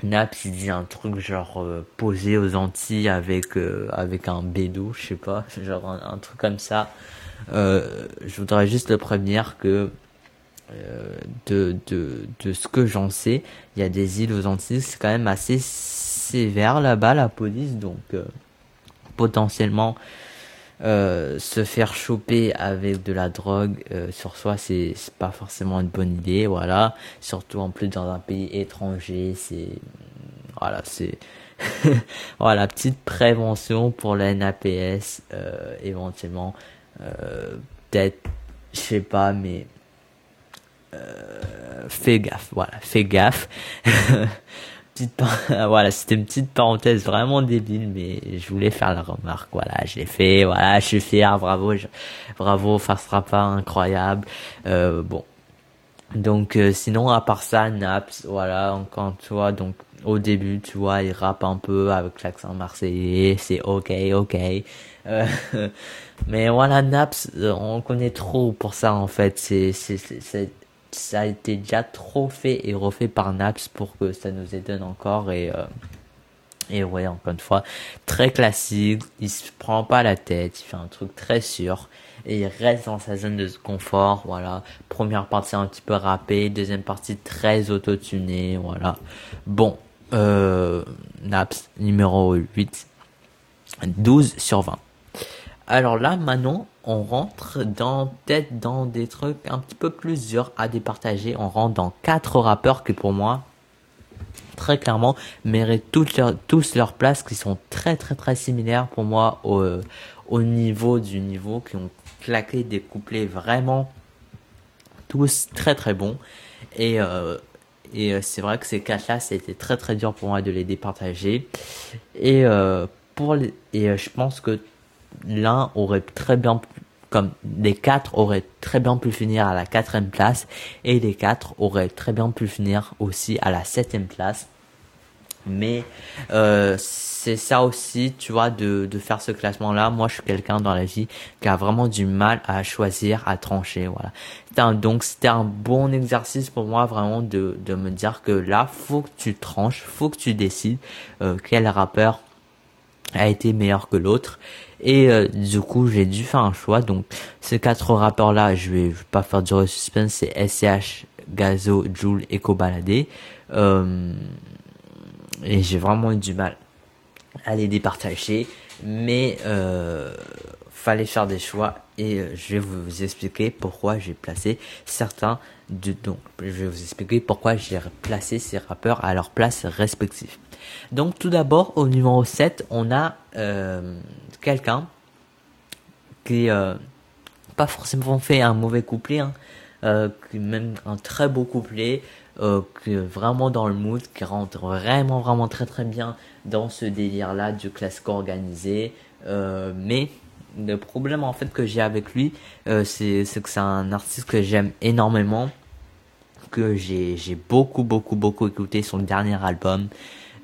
Naps, il dit un truc genre euh, posé aux Antilles avec euh, avec un bédou, je sais pas, genre un, truc comme ça. Euh, je voudrais juste le prévenir que de, de, de ce que j'en sais, il y a des îles aux Antilles, c'est quand même assez sévère là-bas la police, donc potentiellement euh, se faire choper avec de la drogue euh, sur soi c'est pas forcément une bonne idée voilà. Surtout en plus dans un pays étranger c'est voilà c'est voilà petite prévention pour la NAPS euh, éventuellement euh, peut-être je sais pas mais fais gaffe voilà fais gaffe voilà, c'était une petite parenthèse vraiment débile, mais je voulais faire la remarque. Voilà, je l'ai fait. Voilà, je suis fier. Bravo, je, bravo, sera pas incroyable. Euh, bon. Donc, euh, sinon, à part ça, Naps, voilà, encore tu vois, donc, au début, tu vois, il rappe un peu avec l'accent marseillais, c'est ok, ok. Euh, mais voilà, Naps, on connaît trop pour ça, en fait. C'est, c'est, ça a été déjà trop fait et refait par Naps pour que ça nous étonne encore et euh, et ouais encore une fois très classique il se prend pas la tête il fait un truc très sûr et il reste dans sa zone de confort voilà. Première partie un petit peu rappée deuxième partie très autotunée voilà. Bon euh, Naps numéro 8 12 sur 20 alors là maintenant on rentre dans peut-être dans des trucs un petit peu plus durs à départager. On rentre dans quatre rappeurs qui pour moi très clairement méritent toutes leur, tous leur place qui sont très très très similaires pour moi au, au niveau du niveau qui ont claqué des couplets vraiment tous très très bons et euh, euh, c'est vrai que ces quatre là c'était très très dur pour moi de les départager et euh, pour les, et je pense que l'un aurait très bien comme les quatre auraient très bien pu finir à la quatrième place et les quatre auraient très bien pu finir aussi à la septième place. Mais euh, c'est ça aussi, tu vois, de, de faire ce classement-là. Moi, je suis quelqu'un dans la vie qui a vraiment du mal à choisir, à trancher. Voilà. Donc, c'était un bon exercice pour moi vraiment de, de me dire que là, faut que tu tranches, faut que tu décides euh, quel rappeur a été meilleur que l'autre et euh, du coup j'ai dû faire un choix. Donc ces quatre rappeurs là je vais, pas faire du suspense c'est SCH Gazo Joule et Kobalade. Euh, et j'ai vraiment eu du mal à les départager. Mais euh, fallait faire des choix et euh, je vais vous expliquer pourquoi j'ai placé certains de donc je vais vous expliquer pourquoi j'ai placé ces rappeurs à leur place respective donc tout d'abord au numéro 7, on a euh, quelqu'un qui euh, pas forcément fait un mauvais couplet, hein, euh, même un très beau couplet, euh, qui est vraiment dans le mood, qui rentre vraiment vraiment très très bien dans ce délire là du classique organisé. Euh, mais le problème en fait que j'ai avec lui, euh, c'est que c'est un artiste que j'aime énormément, que j'ai beaucoup beaucoup beaucoup écouté son dernier album.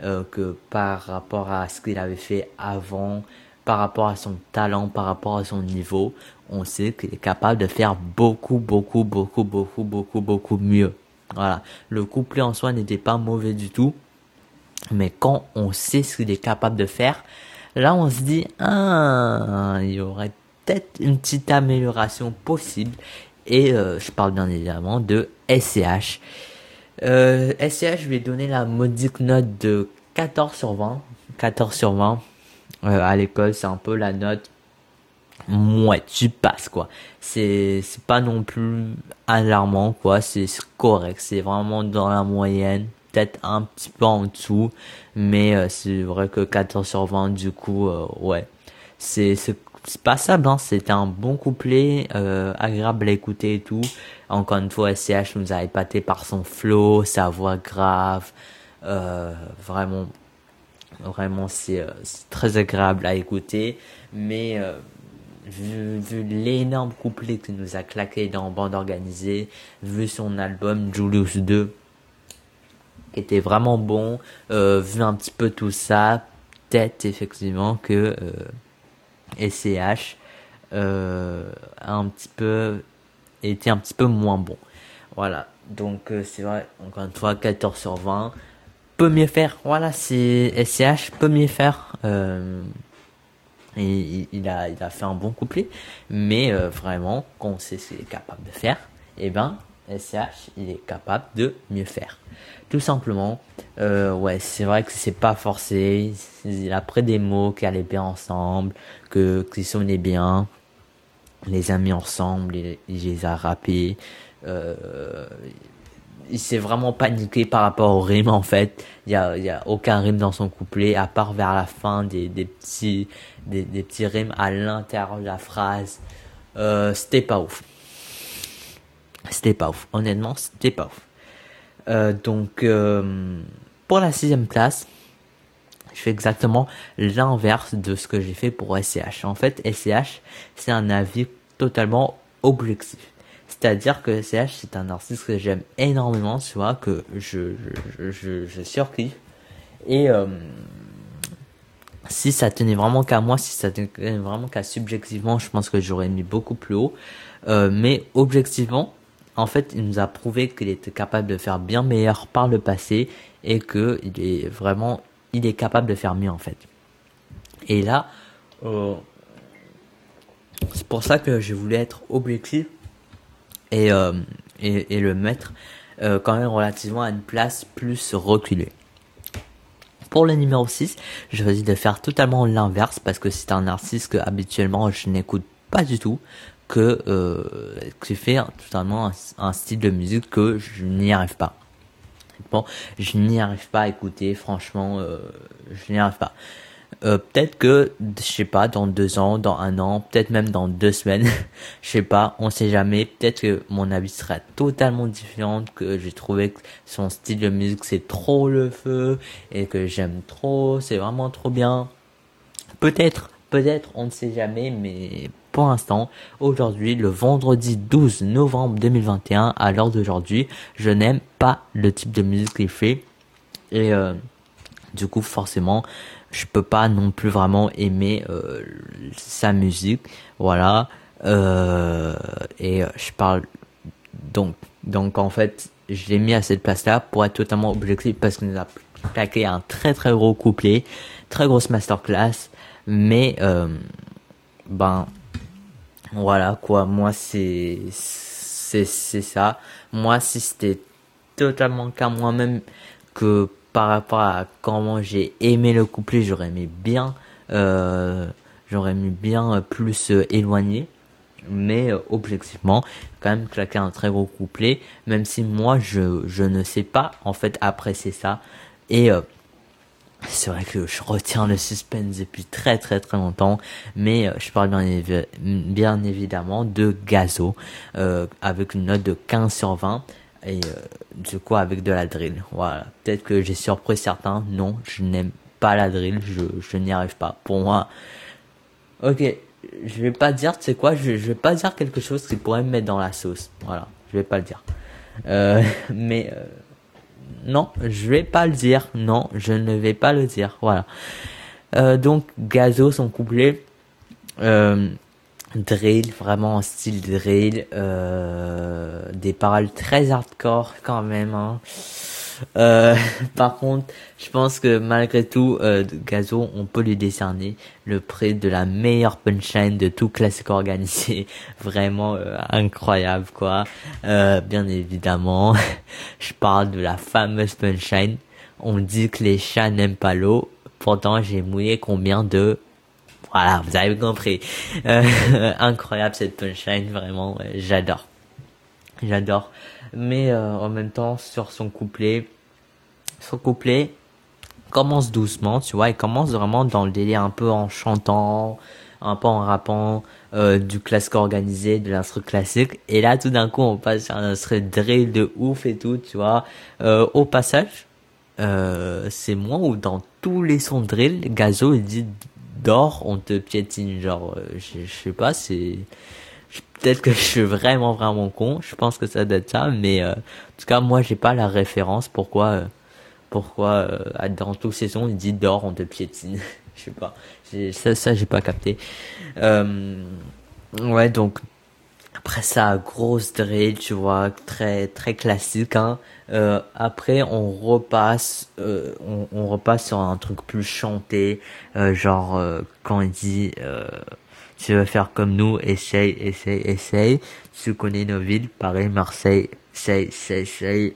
Euh, que par rapport à ce qu'il avait fait avant, par rapport à son talent, par rapport à son niveau, on sait qu'il est capable de faire beaucoup, beaucoup, beaucoup, beaucoup, beaucoup, beaucoup mieux. Voilà. Le couplet en soi n'était pas mauvais du tout. Mais quand on sait ce qu'il est capable de faire, là on se dit, ah, il y aurait peut-être une petite amélioration possible. Et euh, je parle bien évidemment de SCH. Euh, SCH, je vais donner la modique note de 14 sur 20. 14 sur 20. Euh, à l'école, c'est un peu la note. Ouais, tu passes, quoi. C'est, pas non plus alarmant, quoi. C'est correct. C'est vraiment dans la moyenne. Peut-être un petit peu en dessous. Mais euh, c'est vrai que 14 sur 20, du coup, euh, ouais. C'est, c'est passable, hein. c'était un bon couplet, agréable à écouter et tout. Encore une fois, SCH nous a épaté par son flow, sa voix grave, vraiment, vraiment c'est euh, très agréable à écouter. Mais euh, vu, l'énorme couplet qu'il nous a claqué dans bande organisée, vu son album Julius 2, qui était vraiment bon, vu un petit peu tout ça, peut-être effectivement que SCH euh, a un petit peu été un petit peu moins bon. Voilà. Donc euh, c'est vrai, encore une fois, 14 sur 20. Peut mieux faire. Voilà, c'est SCH peut mieux faire. Euh, et il a, il a fait un bon couplet. Mais euh, vraiment, quand on sait ce qu'il est capable de faire, et eh ben, SCH, il est capable de mieux faire. Tout simplement, euh, ouais, c'est vrai que c'est pas forcé. Il a pris des mots qui allaient bien ensemble, que qui sonnaient bien. Il les a mis ensemble, il, les a rappés. Euh, il s'est vraiment paniqué par rapport au rime en fait. Il y a, y a aucun rime dans son couplet à part vers la fin des, des petits des, des petits rimes à l'intérieur de la phrase. Euh, c'était pas ouf. C'était pas ouf. Honnêtement, c'était pas ouf. Euh, donc euh, pour la sixième place, je fais exactement l'inverse de ce que j'ai fait pour SCH. En fait, SCH, c'est un avis totalement objectif. C'est-à-dire que CH, c'est un artiste que j'aime énormément, tu vois, que je, je, je, je. Et euh, si ça tenait vraiment qu'à moi, si ça tenait vraiment qu'à subjectivement, je pense que j'aurais mis beaucoup plus haut. Euh, mais objectivement, en fait, il nous a prouvé qu'il était capable de faire bien meilleur par le passé et que il est vraiment, il est capable de faire mieux en fait. Et là, euh, c'est pour ça que je voulais être objectif et, euh, et, et, le mettre euh, quand même relativement à une place plus reculée. Pour le numéro 6, je choisi de faire totalement l'inverse parce que c'est un artiste que habituellement je n'écoute pas du tout, que euh, que fait totalement un, style de musique que je n'y arrive pas. Bon, je n'y arrive pas à écouter, franchement, euh, je n'y arrive pas. Euh, peut-être que, je sais pas, dans deux ans, dans un an, peut-être même dans deux semaines, je sais pas, on sait jamais. Peut-être que mon avis sera totalement différent, que j'ai trouvé que son style de musique c'est trop le feu et que j'aime trop, c'est vraiment trop bien. Peut-être, peut-être, on ne sait jamais, mais pour l'instant, aujourd'hui, le vendredi 12 novembre 2021, à l'heure d'aujourd'hui, je n'aime pas le type de musique qu'il fait et euh, du coup, forcément, je peux pas non plus vraiment aimer euh, sa musique voilà euh, et euh, je parle donc donc en fait je l'ai mis à cette place là pour être totalement objectif parce qu'il nous a plaqué un très très gros couplet très grosse masterclass mais ben voilà quoi. Moi c'est c'est c'est ça. Moi si c'était totalement qu'à moi-même que par rapport à comment j'ai aimé le couplet, j'aurais aimé bien, euh, j'aurais plus euh, éloigné. Mais euh, objectivement, quand même claquer un très gros couplet, même si moi je, ne sais pas en fait apprécier ça. Et c'est vrai que je retiens le suspense depuis très très très longtemps, mais je parle bien, bien évidemment de Gazo, avec une note de 15 sur 20 et euh, du coup avec de la drill. Voilà. Peut-être que j'ai surpris certains. Non, je n'aime pas la drill. Je, je n'y arrive pas. Pour moi, ok, je vais pas dire, tu sais quoi, je, je vais pas dire quelque chose qui pourrait me mettre dans la sauce. Voilà, je vais pas le dire. Euh, mais euh, non, je vais pas le dire. Non, je ne vais pas le dire. Voilà. Euh, donc Gazo, son couplet. Drill, vraiment en style drill, euh, des paroles très hardcore quand même. Hein. Euh, par contre, je pense que malgré tout, euh, Gazo, on peut lui décerner le prix de la meilleure punchline de tout classique organisé. Vraiment euh, incroyable, quoi. Bien évidemment, je parle de la fameuse punchline. On dit que les chats n'aiment pas l'eau. Pourtant, j'ai mouillé combien de voilà, vous avez compris. Euh, incroyable cette punchline, vraiment, j'adore. J'adore. Mais euh, en même temps, sur son couplet, son couplet commence doucement, tu vois, il commence vraiment dans le délire un peu en chantant, un peu en rappant euh, du classique organisé, de l'instru classique. Et là, tout d'un coup, on passe sur un instru drill de ouf et tout, tu vois. Au passage, c'est moi où dans tous les sons drill, Gazo, il dit d'or, on te piétine. Genre, euh, je, sais pas, c'est peut-être que je suis vraiment vraiment con. Je pense que ça doit être ça, mais euh, en tout cas moi j'ai pas la référence. Pourquoi euh, pourquoi dans tous ces sons il dit d'or, on te piétine. je sais pas. Ça, j'ai pas capté. Euh, ouais, donc après ça, grosse drill, tu vois, très très classique. Hein. Euh, après, on repasse, euh, on, on, repasse sur un truc plus chanté, euh, genre euh, quand il dit euh, tu veux faire comme nous, essaye, essaye, essaye. Tu connais nos villes, Paris, Marseille, essaye, essaye, essaye.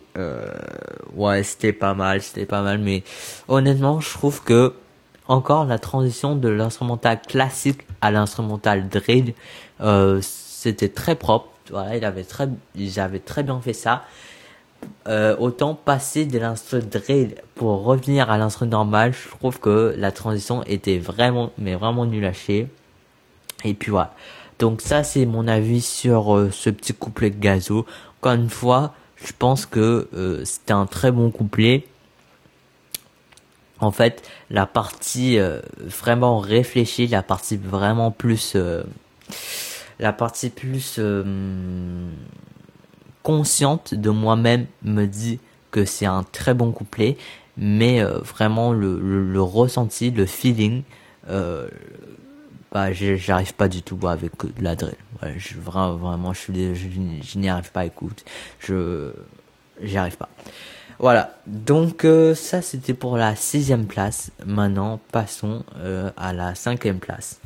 ouais, c'était pas mal, c'était pas mal, mais honnêtement, je trouve que encore la transition de l'instrumental classique à l'instrumental drill, c'était très propre. Voilà, il avait très, ils avaient très bien fait ça. Euh, autant passer de l'instru drill pour revenir à l'instru normal, je trouve que la transition était vraiment, mais vraiment nul à chier. Et puis voilà. Donc ça, c'est mon avis sur euh, ce petit couplet de Gazo. Encore une fois, je pense que euh, c'était un très bon couplet. En fait, la partie vraiment réfléchie, la partie vraiment plus, la partie plus consciente de moi-même me dit que c'est un très bon couplet, mais euh, vraiment le, le, ressenti, le feeling, euh, bah j'arrive pas du tout avec la drill. Je, vraiment, vraiment, je, suis, je, n'y arrive pas. Écoute, je j'y arrive pas. Voilà, donc euh, ça c'était pour la sixième place. Maintenant, passons à la cinquième place.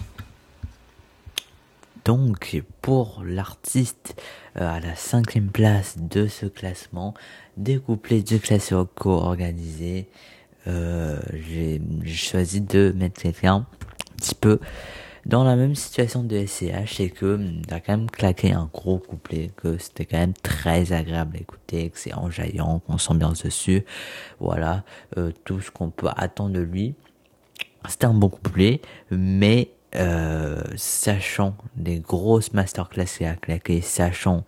Donc, pour l'artiste à la cinquième place de ce classement, des couplets de classico organisés, euh, j'ai choisi de mettre quelqu'un un petit peu dans la même situation de SCH, c'est que t'as quand même claqué un gros couplet, que c'était quand même très agréable à écouter, que c'est enjaillant, qu'on s'ambiance dessus, voilà, euh, tout ce qu'on peut attendre de lui. C'était un bon couplet, mais euh, sachant les grosses masterclass qu'il a claqué, sachant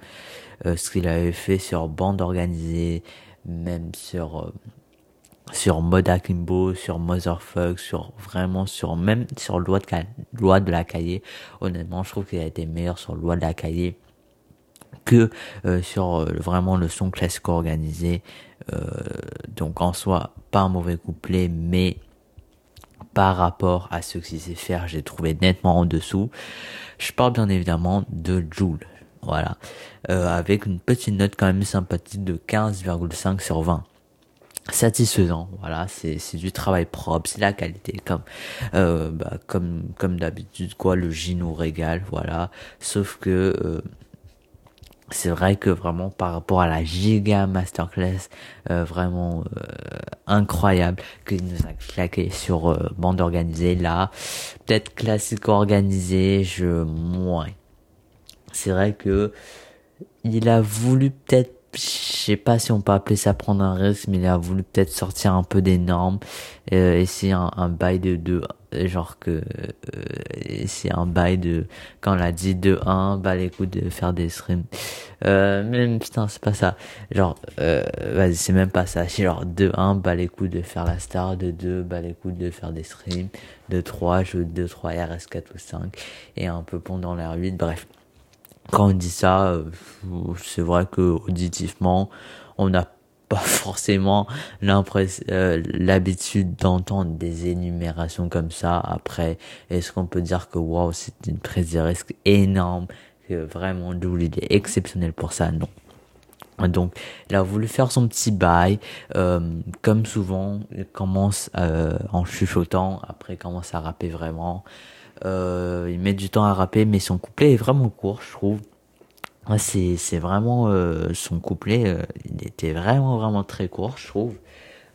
euh, ce qu'il avait fait sur bande organisée, même sur euh, sur mode Akimbo, sur Motherfuck, sur vraiment sur même sur loi de loi de la cahier. Honnêtement, je trouve qu'il a été meilleur sur loi de la cahier que sur vraiment le son classique organisé. donc en soi, pas un mauvais couplet, mais par rapport à ce qu'il sait faire, j'ai trouvé nettement en dessous. Je parle bien évidemment de Joule. Voilà. Euh, avec une petite note quand même sympathique de 15,5 sur 20 satisfaisant voilà c'est du travail propre c'est la qualité comme euh, bah, comme comme d'habitude quoi le G nous régale voilà sauf que euh, c'est vrai que vraiment par rapport à la giga masterclass euh, vraiment euh, incroyable qu'il nous a claqué sur euh, bande organisée là. Peut-être classique organisé je moins. C'est vrai que il a voulu peut-être je sais pas si on peut appeler ça prendre un risque mais il a voulu peut-être sortir un peu des normes essayer un, un bail de, de genre que euh, c'est un bail de quand on l'a dit de 1 bah les coups de faire des streams. Euh, même putain c'est pas ça. Genre euh, vas-y c'est même pas ça. C'est genre de 1 bah les coups de faire la star de 2 bah les coups de faire des streams de 3 je 2 3 RS4 ou 5 et un peu pendant l'air 8 bref quand on dit ça euh, c'est vrai que auditivement on a pas forcément euh, l'habitude d'entendre des énumérations comme ça. Après est-ce qu'on peut dire que waouh c'est une prise risque énorme que vraiment Doul il est exceptionnel pour ça? Non. Donc il a voulu faire son petit bail euh, comme souvent il commence euh, en chuchotant. Après il commence à rapper vraiment il met du temps à rapper mais son couplet est vraiment court je trouve. C'est c'est vraiment euh, son couplet euh, il était vraiment vraiment très court je trouve.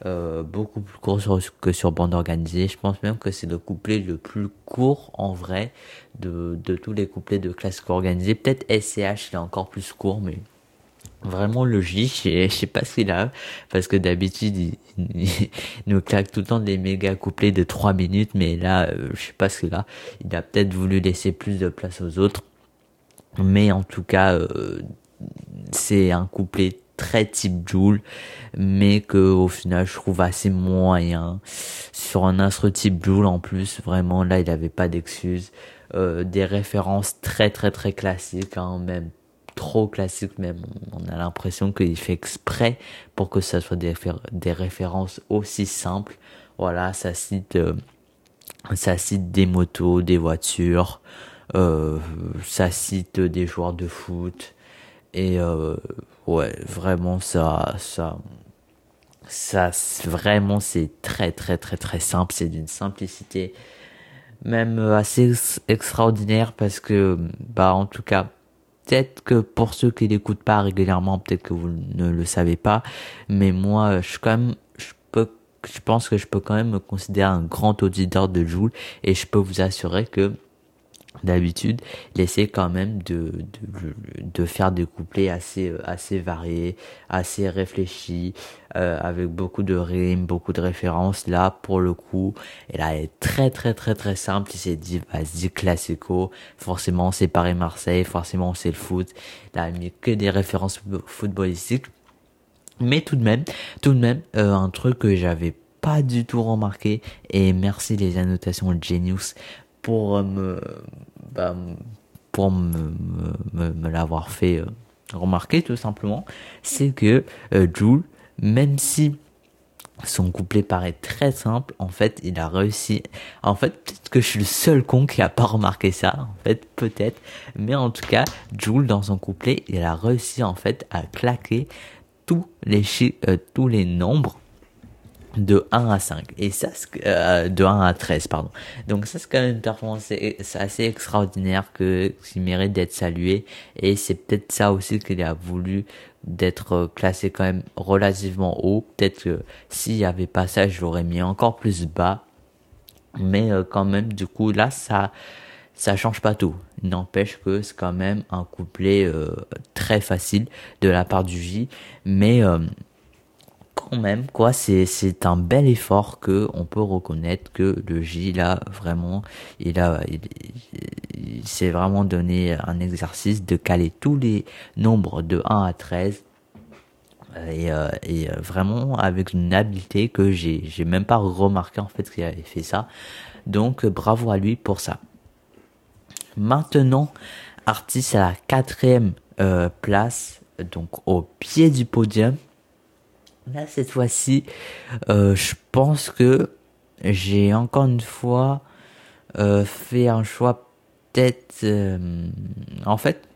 Euh, beaucoup plus court que sur bande organisée. Je pense même que c'est le couplet le plus court en vrai de de tous les couplets de classique organisée peut-être SCH il est encore plus court mais vraiment logique je sais pas qu'il a parce que d'habitude il, nous claque tout le temps des méga couplets de 3 minutes mais là je sais pas ce qu'il a il a peut-être voulu laisser plus de place aux autres mais en tout cas, euh, c'est un couplet très type Joule, mais que au final je trouve assez moyen. Sur un instru type Joule en plus, vraiment là il avait pas d'excuses. Euh, des références très très très classiques, hein, même trop classiques même. On a l'impression qu'il fait exprès pour que ça soit des, références aussi simples. Voilà, ça cite... Euh, ça cite des motos, des voitures, euh, ça cite des joueurs de foot. Et euh, ouais, vraiment ça, ça, ça, vraiment c'est très très très très simple. C'est d'une simplicité même assez extraordinaire parce que bah en tout cas peut-être que pour ceux qui l'écoutent pas régulièrement, peut-être que vous ne le savez pas, mais moi, je quand même, je pense que je peux quand même me considérer un grand auditeur de Joule et je peux vous assurer que d'habitude, il essaie quand même de, de, de, faire des couplets assez, assez variés, assez réfléchis, euh, avec beaucoup de rimes, beaucoup de références. Là, pour le coup, elle est très très très très simple. Il s'est dit, vas-y, classico. Forcément, c'est Paris-Marseille. Forcément, c'est le foot. Il a mis que des références footballistiques. Mais tout de même, tout de même, euh, un truc que j'avais pas du tout remarqué, et merci les annotations Genius pour me, bah, pour me, me, me l'avoir fait euh, remarquer tout simplement, c'est que euh, Jules, même si son couplet paraît très simple, en fait, il a réussi. En fait, peut-être que je suis le seul con qui a pas remarqué ça. En fait, peut-être. Mais en tout cas, Jules, dans son couplet, il a réussi, en fait, à claquer tous les chiffres, euh, tous les nombres de 1 à 5 et ça euh, de 1 à 13 pardon. Donc ça c'est quand même une performance assez extraordinaire que qui mérite d'être salué et c'est peut-être ça aussi qu'il a voulu d'être classé quand même relativement haut. Peut-être que s'il y avait pas ça je l'aurais mis encore plus bas. Mais euh, quand même du coup là ça ça change pas tout. N'empêche que c'est quand même un couplet euh, très facile de la part du J. Mais quand même quoi c'est un bel effort que on peut reconnaître que le J là vraiment il a il, s'est vraiment donné un exercice de caler tous les nombres de 1 à 13 et, euh, euh, vraiment avec une habileté que j'ai j'ai même pas remarqué en fait qu'il avait fait ça. Donc bravo à lui pour ça. Maintenant artiste à la quatrième euh, place donc au pied du podium Là, cette fois-ci, euh, je pense que j'ai encore une fois euh, fait un choix peut-être... Euh, en fait,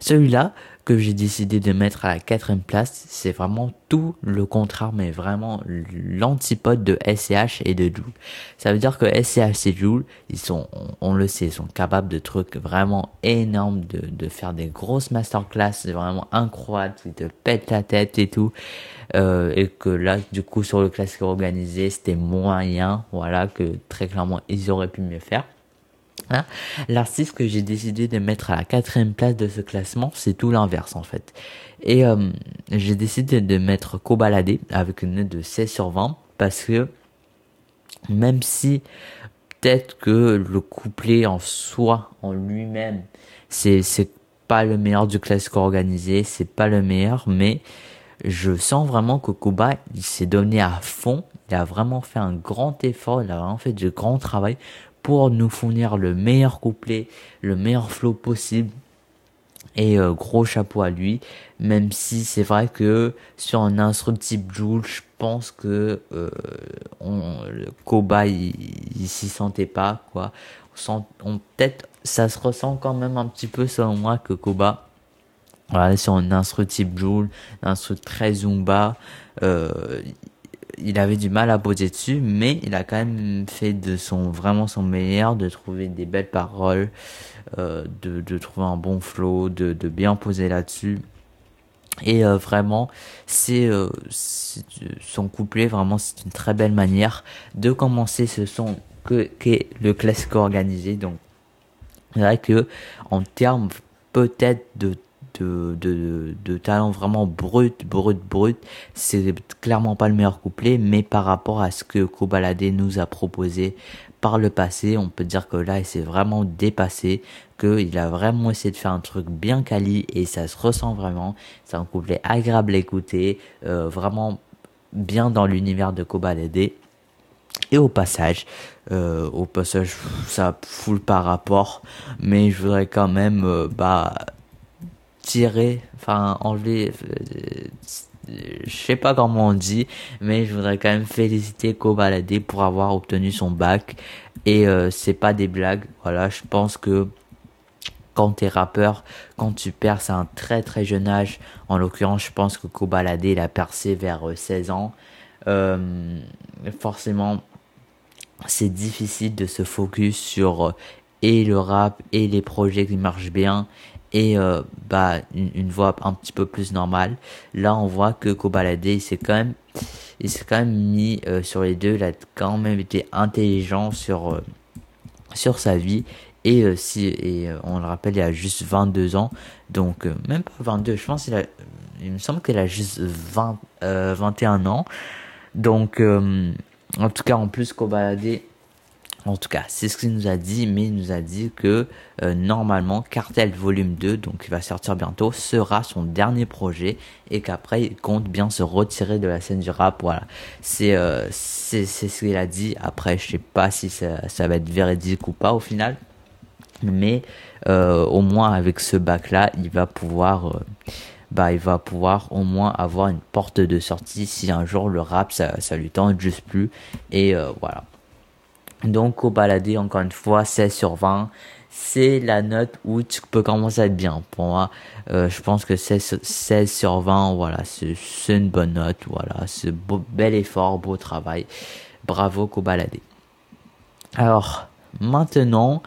celui-là, que j'ai décidé de mettre à la quatrième place, c'est vraiment tout le contraire, mais vraiment l'antipode de SCH et de Joule. Ça veut dire que SCH et Joule, ils sont, on, le sait, ils sont capables de trucs vraiment énormes, de, faire des grosses masterclass, vraiment incroyable, ils te pètent la tête et tout. Euh, et que là, du coup, sur le classique organisé, c'était moyen, voilà, que très clairement, ils auraient pu mieux faire. Hein L'artiste que j'ai décidé de mettre à la quatrième place de ce classement, c'est tout l'inverse en fait. Et euh, j'ai décidé de mettre Kobalade avec une note de 16 sur 20 parce que même si peut-être que le couplet en soi, en lui-même, c'est pas le meilleur du classique organisé, c'est pas le meilleur, mais je sens vraiment que Koba il s'est donné à fond, il a vraiment fait un grand effort, il a vraiment fait du grand travail pour nous fournir le meilleur couplet, le meilleur flow possible. Et euh, gros chapeau à lui, même si c'est vrai que sur un instru type Joule, je pense que euh, on, le Koba il, s'y sentait pas quoi. On on, peut-être ça se ressent quand même un petit peu selon moi que Koba voilà, sur un instru type Joule, un instru très zumba, euh, il avait du mal à poser dessus, mais il a quand même fait de son vraiment son meilleur, de trouver des belles paroles, euh, de, trouver un bon flow, de, de bien poser là-dessus. Et euh, vraiment, c'est euh, son couplet, vraiment, c'est une très belle manière de commencer ce son que qu'est le classique organisé. Donc, c'est vrai que en termes peut-être de de, talent vraiment brut, brut, brut. C'est clairement pas le meilleur couplet, mais par rapport à ce que Kobalade nous a proposé par le passé, on peut dire que là, il s'est vraiment dépassé, qu'il a vraiment essayé de faire un truc bien quali et ça se ressent vraiment. C'est un couplet agréable à écouter, euh, vraiment bien dans l'univers de Kobalade. Et au passage, euh, au passage, ça fout par rapport, mais je voudrais quand même, euh, bah, tirer, enfin enlever, je sais pas comment on dit, mais je voudrais quand même féliciter Kobalade pour avoir obtenu son bac. Et euh, c'est pas des blagues. Voilà, je pense que quand t'es rappeur, quand tu perces à un très très jeune âge, en l'occurrence, je pense que Kobalade il a percé vers 16 euh, ans. Euh, forcément, c'est difficile de se focus sur et le rap et les projets qui marchent bien et euh, bah une, voix un petit peu plus normale. Là, on voit que Kobalade, il s'est quand même il s'est quand même mis euh, sur les deux, il a quand même été intelligent sur euh, sur sa vie et si et on le rappelle, il a juste 22 ans. Donc même pas 22, je pense il a il me semble qu'il a juste 20 21 ans. Donc en tout cas en plus Kobalade en tout cas, c'est ce qu'il nous a dit, mais il nous a dit que euh, normalement Cartel Volume 2, donc qui va sortir bientôt, sera son dernier projet et qu'après il compte bien se retirer de la scène du rap. Voilà, c'est euh, ce qu'il a dit. Après, je sais pas si ça, ça, va être véridique ou pas au final, mais euh, au moins avec ce bac là, il va pouvoir bah il va pouvoir au moins avoir une porte de sortie si un jour le rap ça, ça lui tente juste plus et voilà donc au baladé, encore une fois, 16 sur 20, c'est la note où tu peux commencer à être bien. Pour moi, euh, je pense que 16, 16 sur 20, voilà, c'est une bonne note. Voilà, c'est bel effort, beau travail. Bravo baladé. Alors, maintenant,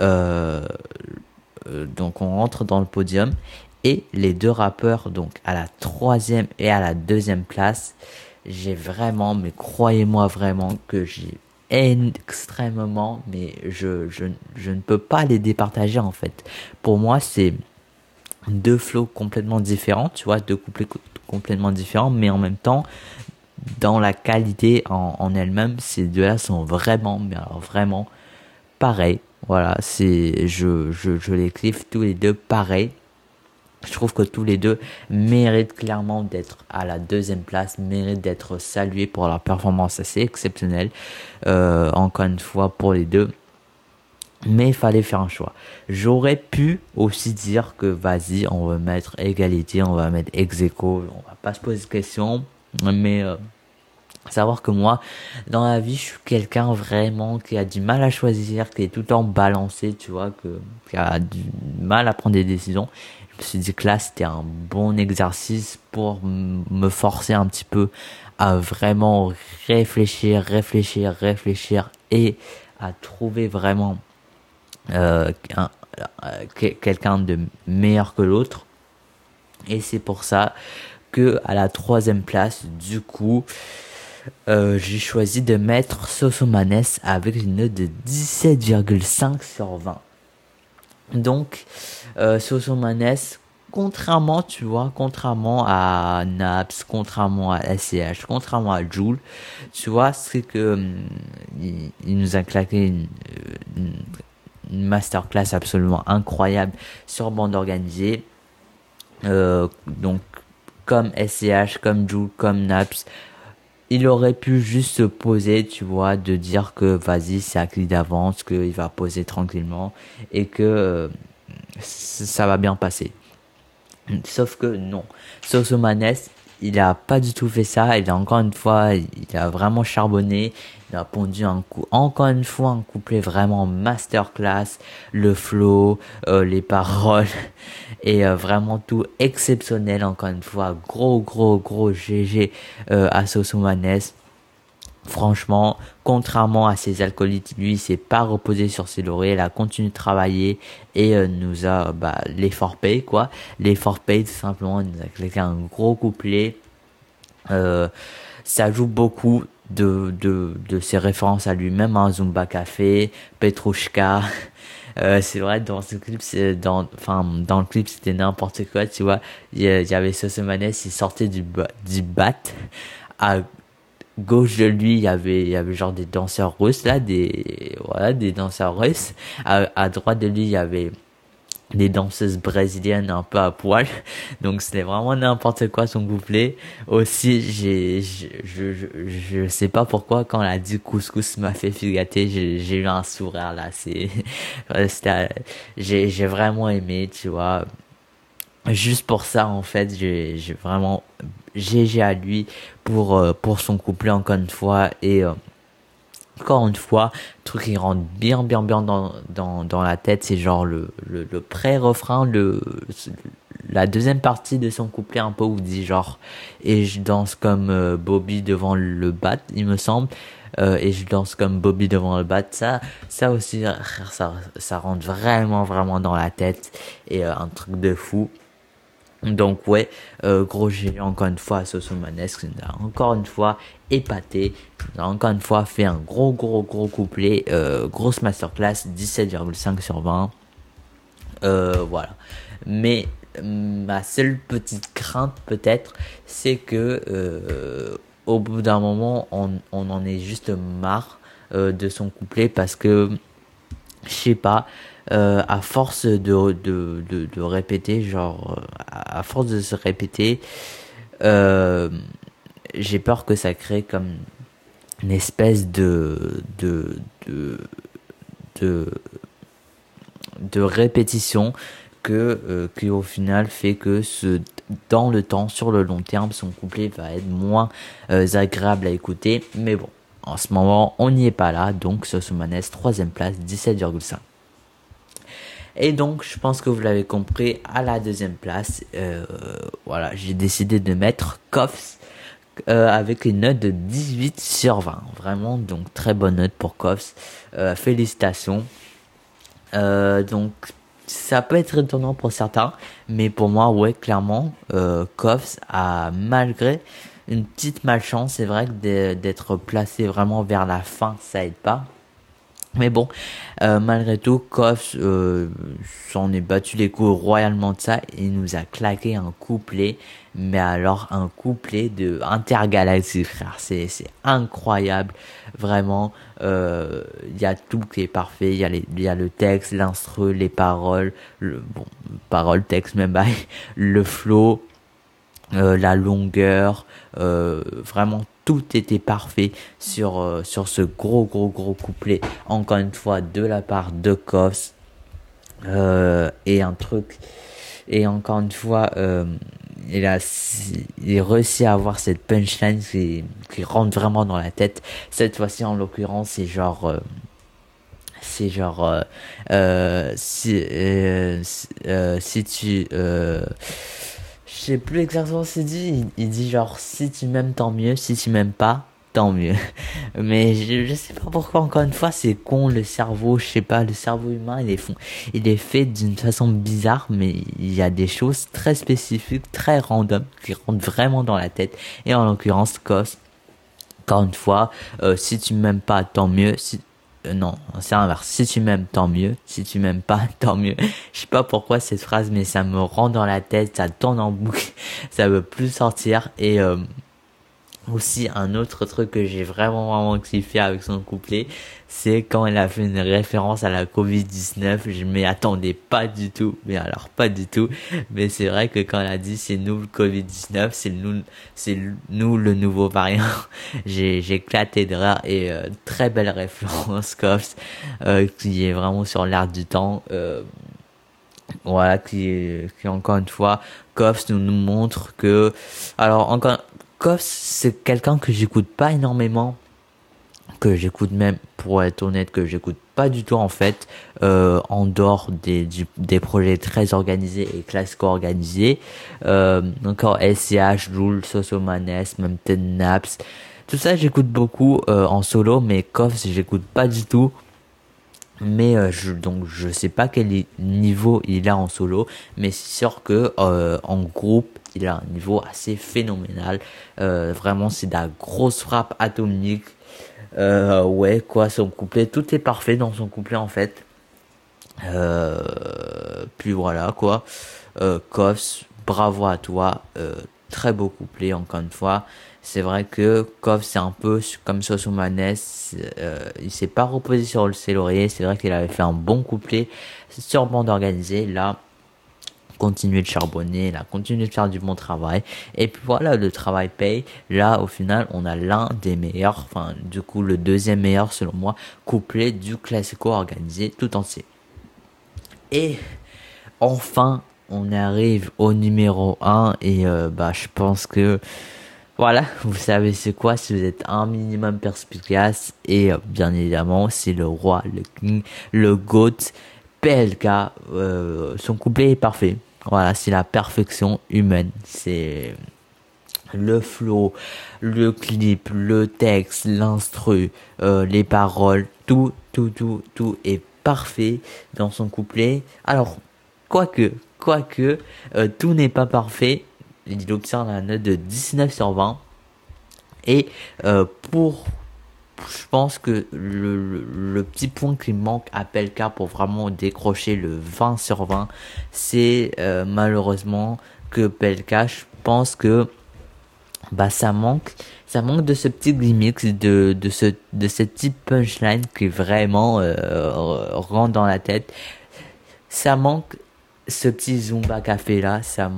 euh, euh, donc on rentre dans le podium et les deux rappeurs, donc à la troisième et à la deuxième place, j'ai vraiment, mais croyez-moi vraiment que j'ai extrêmement, mais je, je, je ne peux pas les départager en fait. Pour moi, c'est deux flots complètement différents, tu vois, deux couplets complètement différents, mais en même temps, dans la qualité en, en elle-même, ces deux-là sont vraiment, mais alors vraiment pareils. Voilà, c'est, je, je, je les cliffe tous les deux pareils. Je trouve que tous les deux méritent clairement d'être à la deuxième place, méritent d'être salués pour leur performance assez exceptionnelle. Euh, encore une fois pour les deux. Mais il fallait faire un choix. J'aurais pu aussi dire que vas-y, on va mettre égalité, on va mettre ex on va pas se poser de questions. Mais euh, savoir que moi, dans la vie, je suis quelqu'un vraiment qui a du mal à choisir, qui est tout le temps balancé, tu vois, qui a du mal à prendre des décisions je me suis dit que là c'était un bon exercice pour me forcer un petit peu à vraiment réfléchir, réfléchir, réfléchir et à trouver vraiment euh, euh quelqu'un de meilleur que l'autre. Et c'est pour ça que à la troisième place, du coup, euh, j'ai choisi de mettre Sosomanes avec une note de 17,5 sur 20. Donc, euh, Sosomanes, contrairement, tu vois, contrairement à Naps, contrairement à SCH, contrairement à Joule, tu vois, c'est que hum, il, nous a claqué une, une, masterclass absolument incroyable sur bande organisée. Euh, donc, comme SCH, comme Joule, comme Naps, il aurait pu juste se poser, tu vois, de dire que vas-y, c'est acquis d'avance, qu'il va poser tranquillement et que euh, ça va bien passer. Sauf que non. Sosomanes, il a pas du tout fait ça. Il a encore une fois, il a vraiment charbonné. Il a pondu un coup, encore une fois, un couplet vraiment masterclass. Le flow, euh, les paroles et euh, vraiment tout exceptionnel. Encore une fois, gros, gros, gros GG euh, à Sosomanes. Franchement, contrairement à ses alcoolites, lui, s'est pas reposé sur ses lauriers, il a continué de travailler et euh, nous a bah, l'effort pay quoi. L'effort pay tout simplement, il nous a cliqué un gros couplet. Euh, ça joue beaucoup de, de, de ses références à lui-même, hein, Zumba Café, Petrushka. Euh, c'est vrai dans ce clip c'est dans enfin dans le clip c'était n'importe quoi tu vois il y, avait Sosemanes il sortait du du bat à gauche de lui, il y avait, il y avait genre des danseurs russes, là, des, voilà, des danseurs russes. À, à droite de lui, il y avait des danseuses brésiliennes un peu à poil. Donc c'était vraiment n'importe quoi son couplet. Aussi, j'ai, je, je, je, sais pas pourquoi quand elle a dit couscous m'a fait figater, j'ai eu un sourire là. C'est, j'ai, j'ai vraiment aimé, tu vois. Juste pour ça en fait j'ai vraiment GG à lui pour euh, pour son couplet encore une fois. Et euh, encore une fois truc qui rentre bien bien bien dans dans dans la tête c'est genre le le, le pré-refrain le la deuxième partie de son couplet un peu où il dit genre et je danse comme euh, Bobby devant le bat il me semble. Euh, et je danse comme Bobby devant le bat. Ça ça aussi ça ça rentre vraiment vraiment dans la tête. Et euh, un truc de fou donc ouais, euh, gros G encore une fois Sosomanesque nous a encore une fois épaté, nous a encore une fois fait un gros gros gros couplet, euh, grosse masterclass 17,5 sur 20. Euh, voilà. Mais ma seule petite crainte peut-être, c'est que euh, au bout d'un moment on, on en est juste marre euh, de son couplet parce que je sais pas, euh, à force de, de, de, répéter, genre, euh, à force de se répéter, euh, j'ai peur que ça crée comme une espèce de, de, de, de, répétition que, qui au final fait que ce, dans le temps, sur le long terme, son couplet va être moins agréable à écouter. Mais bon, en ce moment, on n'y est pas là, donc Sosumanes, troisième place, 17,5. Et donc, je pense que vous l'avez compris, à la deuxième place, euh, voilà, j'ai décidé de mettre Koffs euh, avec une note de 18 sur 20. Vraiment, donc très bonne note pour Koffs. Euh, félicitations. Donc, ça peut être étonnant pour certains, mais pour moi, ouais, clairement, euh, a malgré une petite malchance, c'est vrai que d'être placé vraiment vers la fin, ça aide pas. Mais bon, euh, malgré tout, Koff euh, s'en est battu les coups royalement de ça. Il nous a claqué un couplet, mais alors un couplet de intergalactique, frère. C'est c'est incroyable, vraiment. Il euh, y a tout qui est parfait. Il y a y a le texte, l'instru, les paroles, le bon, paroles, texte même, le flow, euh, la longueur, euh, vraiment tout était parfait sur euh, sur ce gros gros gros couplet. Encore une fois de la part de Kos euh, et un truc et encore une fois euh, il a il réussi à avoir cette punchline qui, qui rentre vraiment dans la tête. Cette fois-ci en l'occurrence c'est genre euh, c'est genre euh, si si tu sais plus exactement ce qu'il dit. Il, dit genre si tu m'aimes tant mieux, si tu m'aimes pas tant mieux. Mais je, je sais pas pourquoi encore une fois c'est con le cerveau, je sais pas, le cerveau humain il est fond, il est fait d'une façon bizarre, mais il y a des choses très spécifiques, très random qui rentrent vraiment dans la tête. Et en l'occurrence Cos, encore une fois, euh, si tu m'aimes pas tant mieux, euh, non, c'est inverse. Si tu m'aimes, tant mieux. Si tu m'aimes pas, tant mieux. Je sais pas pourquoi cette phrase, mais ça me rend dans la tête, ça tourne en boucle, ça veut plus sortir. Et euh, aussi un autre truc que j'ai vraiment vraiment kiffé avec son couplet, c'est quand elle a fait une référence à la Covid-19, je m'y attendais pas du tout, mais alors pas du tout, mais c'est vrai que quand elle a dit c'est nous le Covid-19, c'est nous le nouveau variant, j'ai éclaté de rire. Et euh, très belle référence Coffs euh, qui est vraiment sur l'air du temps euh, voilà qui qui encore une fois Coffs nous, nous montre que alors encore Koffs, c'est quelqu'un que j'écoute pas énormément, que j'écoute même, pour être honnête, que j'écoute pas du tout en fait, euh, en dehors des, des projets très organisés et classico organisés. Euh, encore SCH, Joule, Sosomanes, même Ted Naps. Tout ça, j'écoute beaucoup euh, en solo, mais Koffs, j'écoute pas du tout mais euh, je, donc je sais pas quel niveau il a en solo mais c'est sûr que en groupe il a un niveau assez phénoménal vraiment c'est de la grosse frappe atomique euh, ouais quoi son couplet tout est parfait dans son couplet en fait. Euh, puis voilà quoi. Euh, bravo à toi. Très beau couplet encore une fois. C'est vrai que Kov c'est un peu comme Sosumanes, euh, il s'est pas reposé sur le laurier, c'est vrai qu'il avait fait un bon couplet, sûrement d'organiser, là, continuer de charbonner, là, continuer de faire du bon travail, et puis voilà, le travail paye, là, au final, on a l'un des meilleurs, enfin, du coup, le deuxième meilleur, selon moi, couplet du classico organisé tout entier. Et, enfin, on arrive au numéro 1 et euh, bah je pense que voilà, vous savez c'est quoi si vous êtes un minimum perspicace et euh, bien évidemment c'est le roi, le king, le goat, PLK, euh, son couplet est parfait. Voilà, c'est la perfection humaine. C'est le flow, le clip, le texte, l'instru, euh, les paroles, tout, tout, tout, tout est parfait dans son couplet. Alors, quoique, quoique, euh, tout n'est pas parfait. Il obtient la note de 19 sur 20. Et pour, je pense que le, petit point qui manque à Pelka pour vraiment décrocher le 20 sur 20, c'est euh, malheureusement que Pelka, je pense que bah ça manque ça manque de ce petit gimmick de ce de type punchline qui vraiment euh, rentre dans la tête. Ça manque ce petit Zumba café là, ça,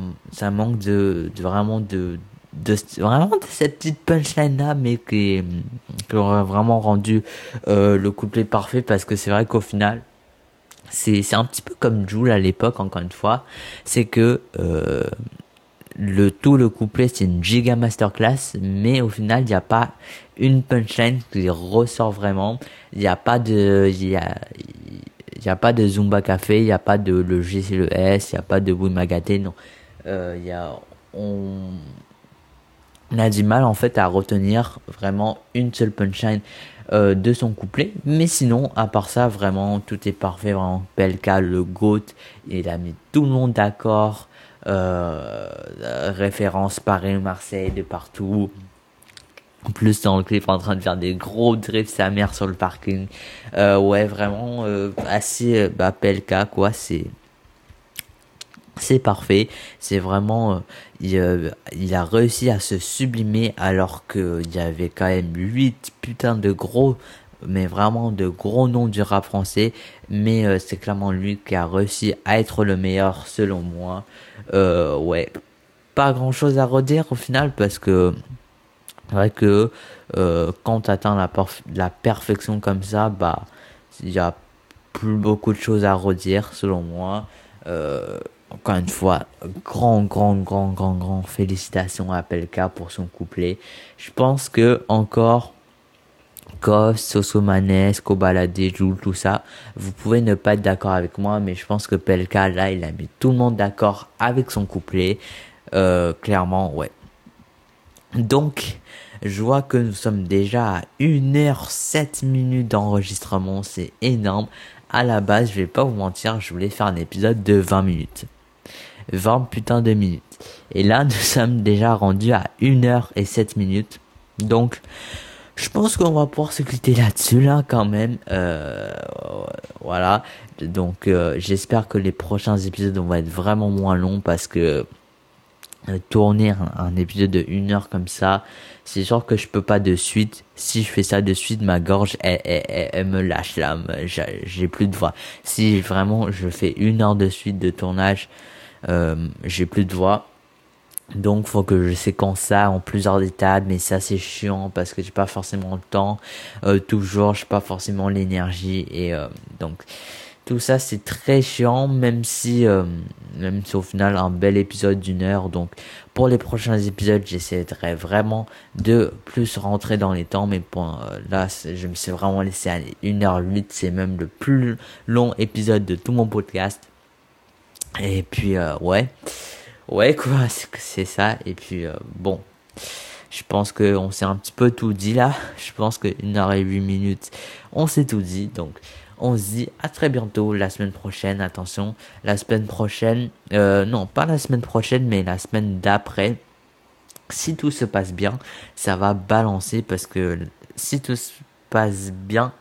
manque de vraiment de, de, vraiment de cette petite punchline là, mais qui, qui aurait vraiment rendu euh, le couplet parfait parce que c'est vrai qu'au final, c'est, c'est un petit peu comme Jules à l'époque, encore une fois, c'est que euh, le tout le couplet c'est une giga masterclass, mais au final il n'y a pas une punchline qui ressort vraiment, il n'y a pas de, y a, il n'y a pas de Zumba Café, il n'y a pas de le GCLS, il n'y a pas de Magaté, non. Euh, y a, on, on, a du mal en fait à retenir vraiment une seule punchline euh, de son couplet. Mais sinon, à part ça, vraiment tout est parfait. Vraiment, PLK, le GOAT, il a mis tout le monde d'accord. Euh, référence Paris-Marseille de partout. En plus, dans le clip, en train de faire des gros drifts sa mère sur le parking. Euh, ouais, vraiment euh, assez euh, bah, PLK, quoi. C'est c'est parfait. C'est vraiment, euh, il, euh, il, a réussi à se sublimer alors qu'il y avait quand même 8 putains de gros, mais vraiment de gros noms du rap français. Mais c'est clairement lui qui a réussi à être le meilleur selon moi. ouais, pas grand chose à redire au final parce que c'est vrai que euh, quand tu atteins la, la perfection comme ça, bah, il y a plus beaucoup de choses à redire selon moi. Euh, encore une fois, grand, grand, grand, grand, grand félicitations à Pelka pour son couplet. Je pense que encore Kos, Sosomanes, Kobalade, Joule, tout ça, vous pouvez ne pas être d'accord avec moi, mais je pense que Pelka, là, il a mis tout le monde d'accord avec son couplet. Euh, clairement, ouais. Donc, je vois que nous sommes déjà à 1h07 minutes d'enregistrement, c'est énorme. À la base, je vais pas vous mentir, je voulais faire un épisode de 20 minutes. 20 putain de minutes. Et là, nous sommes déjà rendus à 1h et 7 minutes. Donc, je pense qu'on va pouvoir se quitter là-dessus, là, quand même. Euh, voilà. Donc, euh, j'espère que les prochains épisodes vont être vraiment moins longs parce que euh, tourner un, épisode de une heure comme ça, c'est sûr que je peux pas de suite. Si je fais ça de suite, ma gorge, elle, elle, elle, me lâche là, j'ai plus de voix. Si vraiment je fais une heure de suite de tournage, j'ai plus de voix. Donc faut que je séquence ça en plusieurs étapes, mais ça c'est chiant parce que j'ai pas forcément le temps. Euh, toujours, j'ai pas forcément l'énergie et euh, donc tout ça c'est très chiant même si euh, même si au final un bel épisode d'une heure donc pour les prochains épisodes j'essaierai vraiment de plus rentrer dans les temps mais pour euh, là je me suis vraiment laissé aller 1h08 c'est même le plus long épisode de tout mon podcast et puis euh, ouais. Ouais quoi c'est ça. Et puis bon. Je pense qu'on s'est un petit peu tout dit là. Je pense que 1h08 minutes on s'est tout dit. Donc on se dit à très bientôt la semaine prochaine. Attention, la semaine prochaine, euh, non, pas la semaine prochaine, mais la semaine d'après. Si tout se passe bien, ça va balancer parce que si tout se passe bien,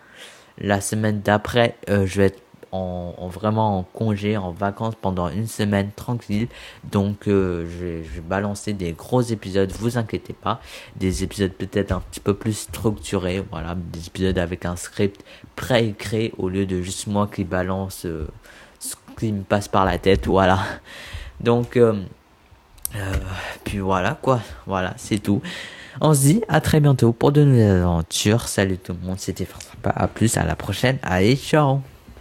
la semaine d'après, euh, je vais être en, vraiment en congé, en vacances pendant une semaine tranquille. Donc euh, je, vais, balancer des gros épisodes, vous inquiétez pas. Des épisodes peut-être un petit peu plus structurés, voilà, des épisodes avec un script pré-écrit au lieu de juste moi qui balance euh, ce qui me passe par la tête, voilà. Donc euh, puis voilà quoi, voilà, c'est tout. On se dit à très bientôt pour de nouvelles aventures. Salut tout le monde, c'était sympa. À plus, à la prochaine. Allez, ciao